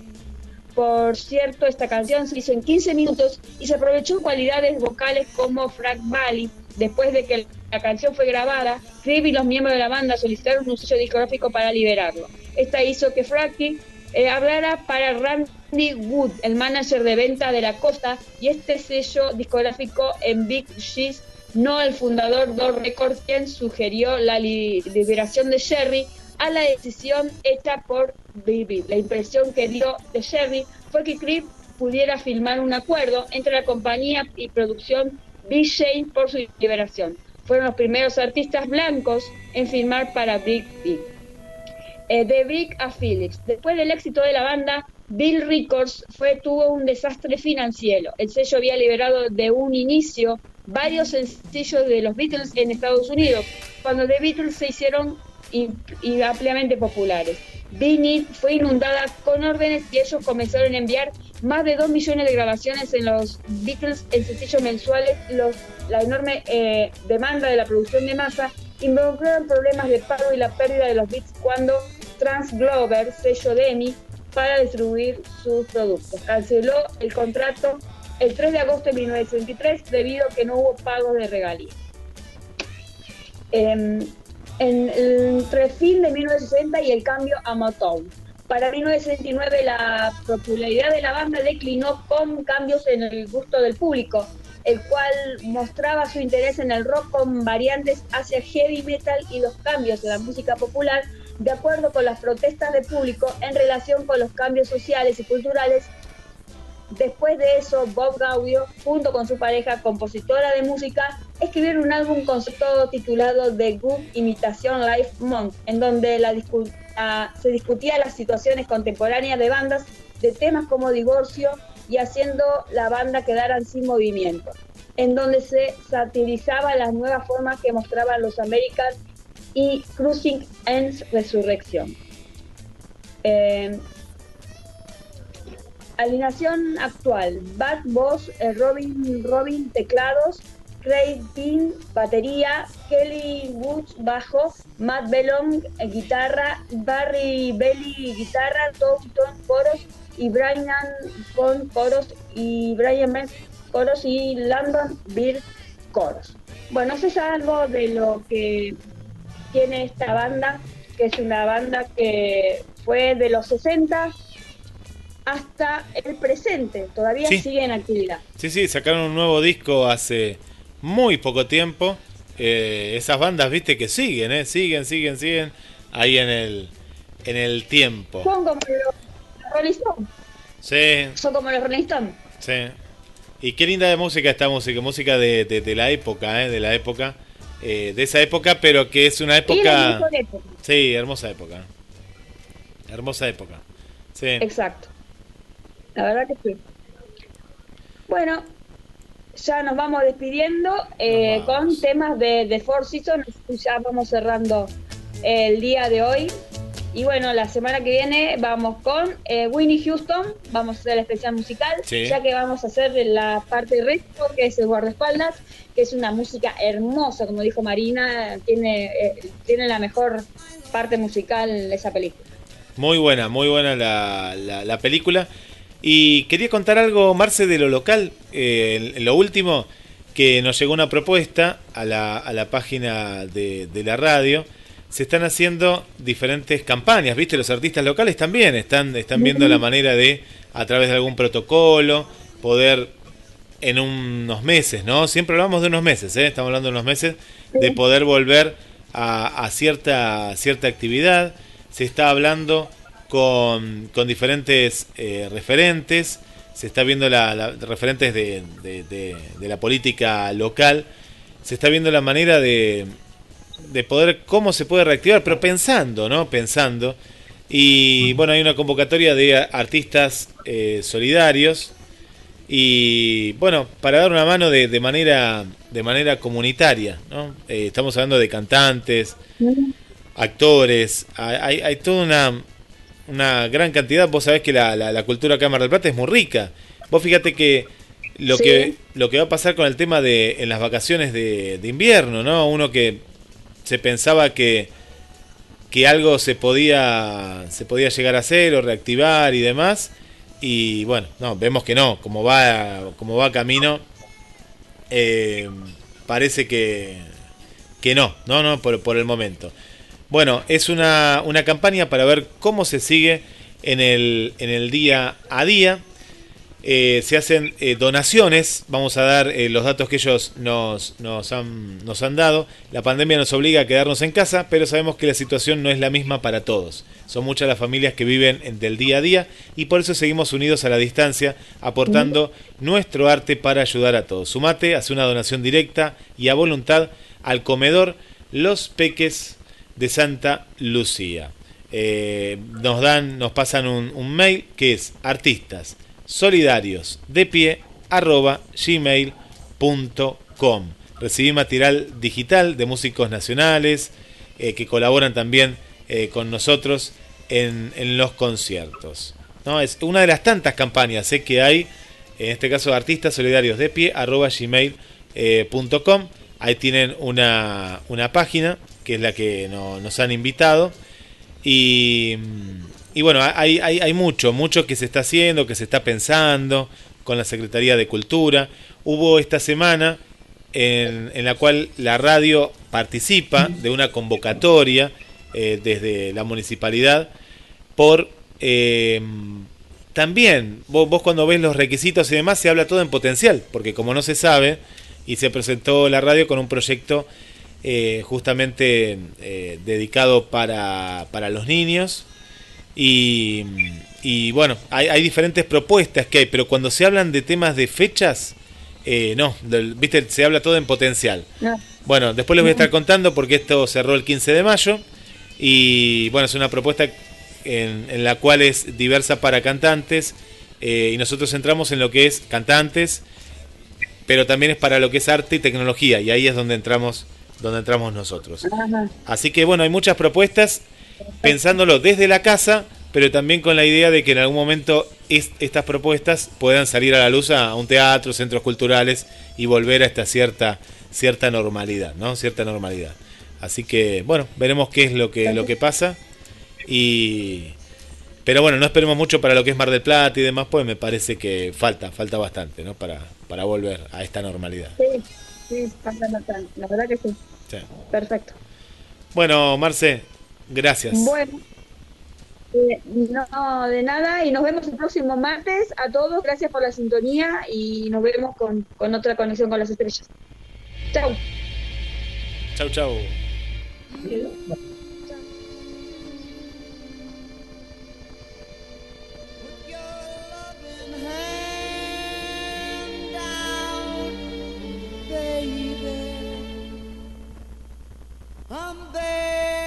Por cierto, esta canción se hizo en 15 minutos y se aprovechó cualidades vocales como Frank Valli. Después de que la canción fue grabada, Cream y los miembros de la banda solicitaron un sello discográfico para liberarlo. Esta hizo que Frankie eh, hablara para Randy Wood, el manager de venta de la costa, y este sello discográfico en Big Cheese, no el fundador de Records, quien sugirió la li- liberación de Sherry a la decisión hecha por Bibi. La impresión que dio de Sherry fue que Creep pudiera firmar un acuerdo entre la compañía y producción B. Shane por su liberación. Fueron los primeros artistas blancos en firmar para Big Big. Eh, de Big a Phillips. Después del éxito de la banda, Bill Records fue, tuvo un desastre financiero. El sello había liberado de un inicio varios sencillos de los Beatles en Estados Unidos, cuando The Beatles se hicieron y, ampliamente populares. Beanie fue inundada con órdenes y ellos comenzaron a enviar más de 2 millones de grabaciones en los Beatles en sencillos mensuales. Los, la enorme eh, demanda de la producción de masa involucraron problemas de pago y la pérdida de los bits cuando Transglover, sello de EMI, para distribuir sus productos. Canceló el contrato el 3 de agosto de 1963 debido a que no hubo pago de regalías. Em, en, entre el fin de 1960 y el cambio a Motown. Para 1969 la popularidad de la banda declinó con cambios en el gusto del público, el cual mostraba su interés en el rock con variantes hacia heavy metal y los cambios en la música popular de acuerdo con las protestas del público en relación con los cambios sociales y culturales Después de eso, Bob Gaudio, junto con su pareja compositora de música, escribieron un álbum conceptuado titulado The Good Imitation Life Month, en donde la ah, se discutía las situaciones contemporáneas de bandas de temas como divorcio y haciendo la banda quedaran sin movimiento, en donde se satirizaba las nuevas formas que mostraban los Americans y Cruising Ends Resurrección. Eh, Alineación actual: Bad Boss, eh, Robin, Robin teclados, Craig Dean batería, Kelly Woods bajo, Matt Bellon guitarra, Barry Belly guitarra, Thompson coros y Brian con coros y Brian Metz coros y Landon Beer coros. Bueno, eso es algo de lo que tiene esta banda, que es una banda que fue de los 60 hasta el presente, todavía Sí. sigue en actividad. Sí, sí, sacaron un nuevo disco hace muy poco tiempo. Eh, esas bandas, viste, que siguen, ¿eh? Siguen, siguen, siguen ahí en el, en el tiempo. Son como los Rolling Stones. Sí, Son como los Rolling Stones. sí. Y qué linda de música esta música, música de, de, de la época, ¿eh? De la época. eh, de esa época, pero que es una época... mejor época. Sí, hermosa época. Hermosa época. Sí. Exacto. La verdad que sí. Bueno, ya nos vamos despidiendo eh, Nos vamos. con temas de, de Four Seasons. Ya vamos cerrando el día de hoy. Y bueno, la semana que viene vamos con eh, Winnie Houston. Vamos a hacer el especial musical. Sí. Ya que vamos a hacer la parte resto, que es el guardaespaldas, que es una música hermosa, como dijo Marina. Tiene, eh, tiene la mejor parte musical de esa película. Muy buena, muy buena la, la, la película. Y quería contar algo, Marce, de lo local. Eh, en lo último, que nos llegó una propuesta a la, a la página de, de la radio. Se están haciendo diferentes campañas, ¿viste? Los artistas locales también están, están viendo la manera de, a través de algún protocolo, poder en unos meses, ¿no? Siempre hablamos de unos meses, ¿eh? Estamos hablando de unos meses, de poder volver a, a cierta, cierta actividad. Se está hablando con, con diferentes eh, referentes, se está viendo la, la- referentes de, de- de- de la política local, se está viendo la manera de, de poder, cómo se puede reactivar, pero pensando, ¿no? Pensando Y bueno, hay una convocatoria de artistas eh, solidarios. Y bueno, para dar una mano de, de manera de manera comunitaria, ¿no? Eh, estamos hablando de cantantes, actores, hay- hay toda una, una gran cantidad. Vos sabés que la, la- la cultura acá en Mar del Plata es muy rica. Vos fíjate que lo, Sí. que lo que va a pasar con el tema de en las vacaciones de, de invierno, ¿no? Uno que se pensaba que, que algo se podía, se podía llegar a hacer o reactivar y demás. Y bueno, no, vemos que no, como va, como va camino, eh, parece que, que no, no, no, por, por el momento. Bueno, es una, una campaña para ver cómo se sigue en el, en el día a día. Eh, se hacen eh, donaciones, vamos a dar eh, los datos que ellos nos, nos, han, nos han dado. La pandemia nos obliga a quedarnos en casa, pero sabemos que la situación no es la misma para todos. Son muchas las familias que viven en- del día a día y por eso seguimos unidos a la distancia, aportando nuestro arte para ayudar a todos. Sumate, hace una donación directa y a voluntad al comedor Los Peques de Santa Lucía. Eh, nos dan, nos pasan un, mail que es artistas solidarios de pie arroba gmail.com. Recibí material digital de músicos nacionales eh, que colaboran también eh, con nosotros en, en los conciertos. ¿no? Es una de las tantas campañas que hay, en este caso artistas solidarios de pie arroba gmail.com. Ahí tienen una, una página que es la que no- nos han invitado. Y, y bueno, hay, hay, mucho, mucho que se está haciendo, que se está pensando con la Secretaría de Cultura. Hubo esta semana en, en la cual la radio participa de una convocatoria eh, desde la municipalidad por... eh, también, vos, vos cuando ves los requisitos y demás, se habla todo en potencial, porque como no se sabe, y se presentó la radio con un proyecto eh, justamente eh, dedicado para, para los niños. Y, y bueno, hay, hay diferentes propuestas que hay, pero cuando se hablan de temas de fechas, eh, no, del- viste, se habla todo en potencial. No. Bueno, después les voy a estar contando porque esto cerró el 15 de mayo y bueno, es una propuesta en, en la cual es diversa para cantantes y nosotros entramos en lo que es cantantes, pero también es para lo que es arte y tecnología y ahí es donde entramos, donde entramos nosotros. Así que bueno, hay muchas propuestas pensándolo desde la casa, pero también con la idea de que en algún momento es- estas propuestas puedan salir a la luz a un teatro, centros culturales y volver a esta cierta cierta normalidad, ¿no? Cierta normalidad. Así que bueno, veremos qué es lo que lo que pasa y pero bueno, no esperemos mucho para lo que es Mar del Plata y demás, pues me parece que falta, falta bastante, ¿no? Para para volver a esta normalidad. Sí, sí. La verdad que sí. Sí. Perfecto. Bueno, Marce, gracias. Bueno. eh, no, de nada. Y nos vemos el próximo martes. A todos, gracias por la sintonía y nos vemos con, con otra conexión con las estrellas. Chau. Chau, chau. I'm there.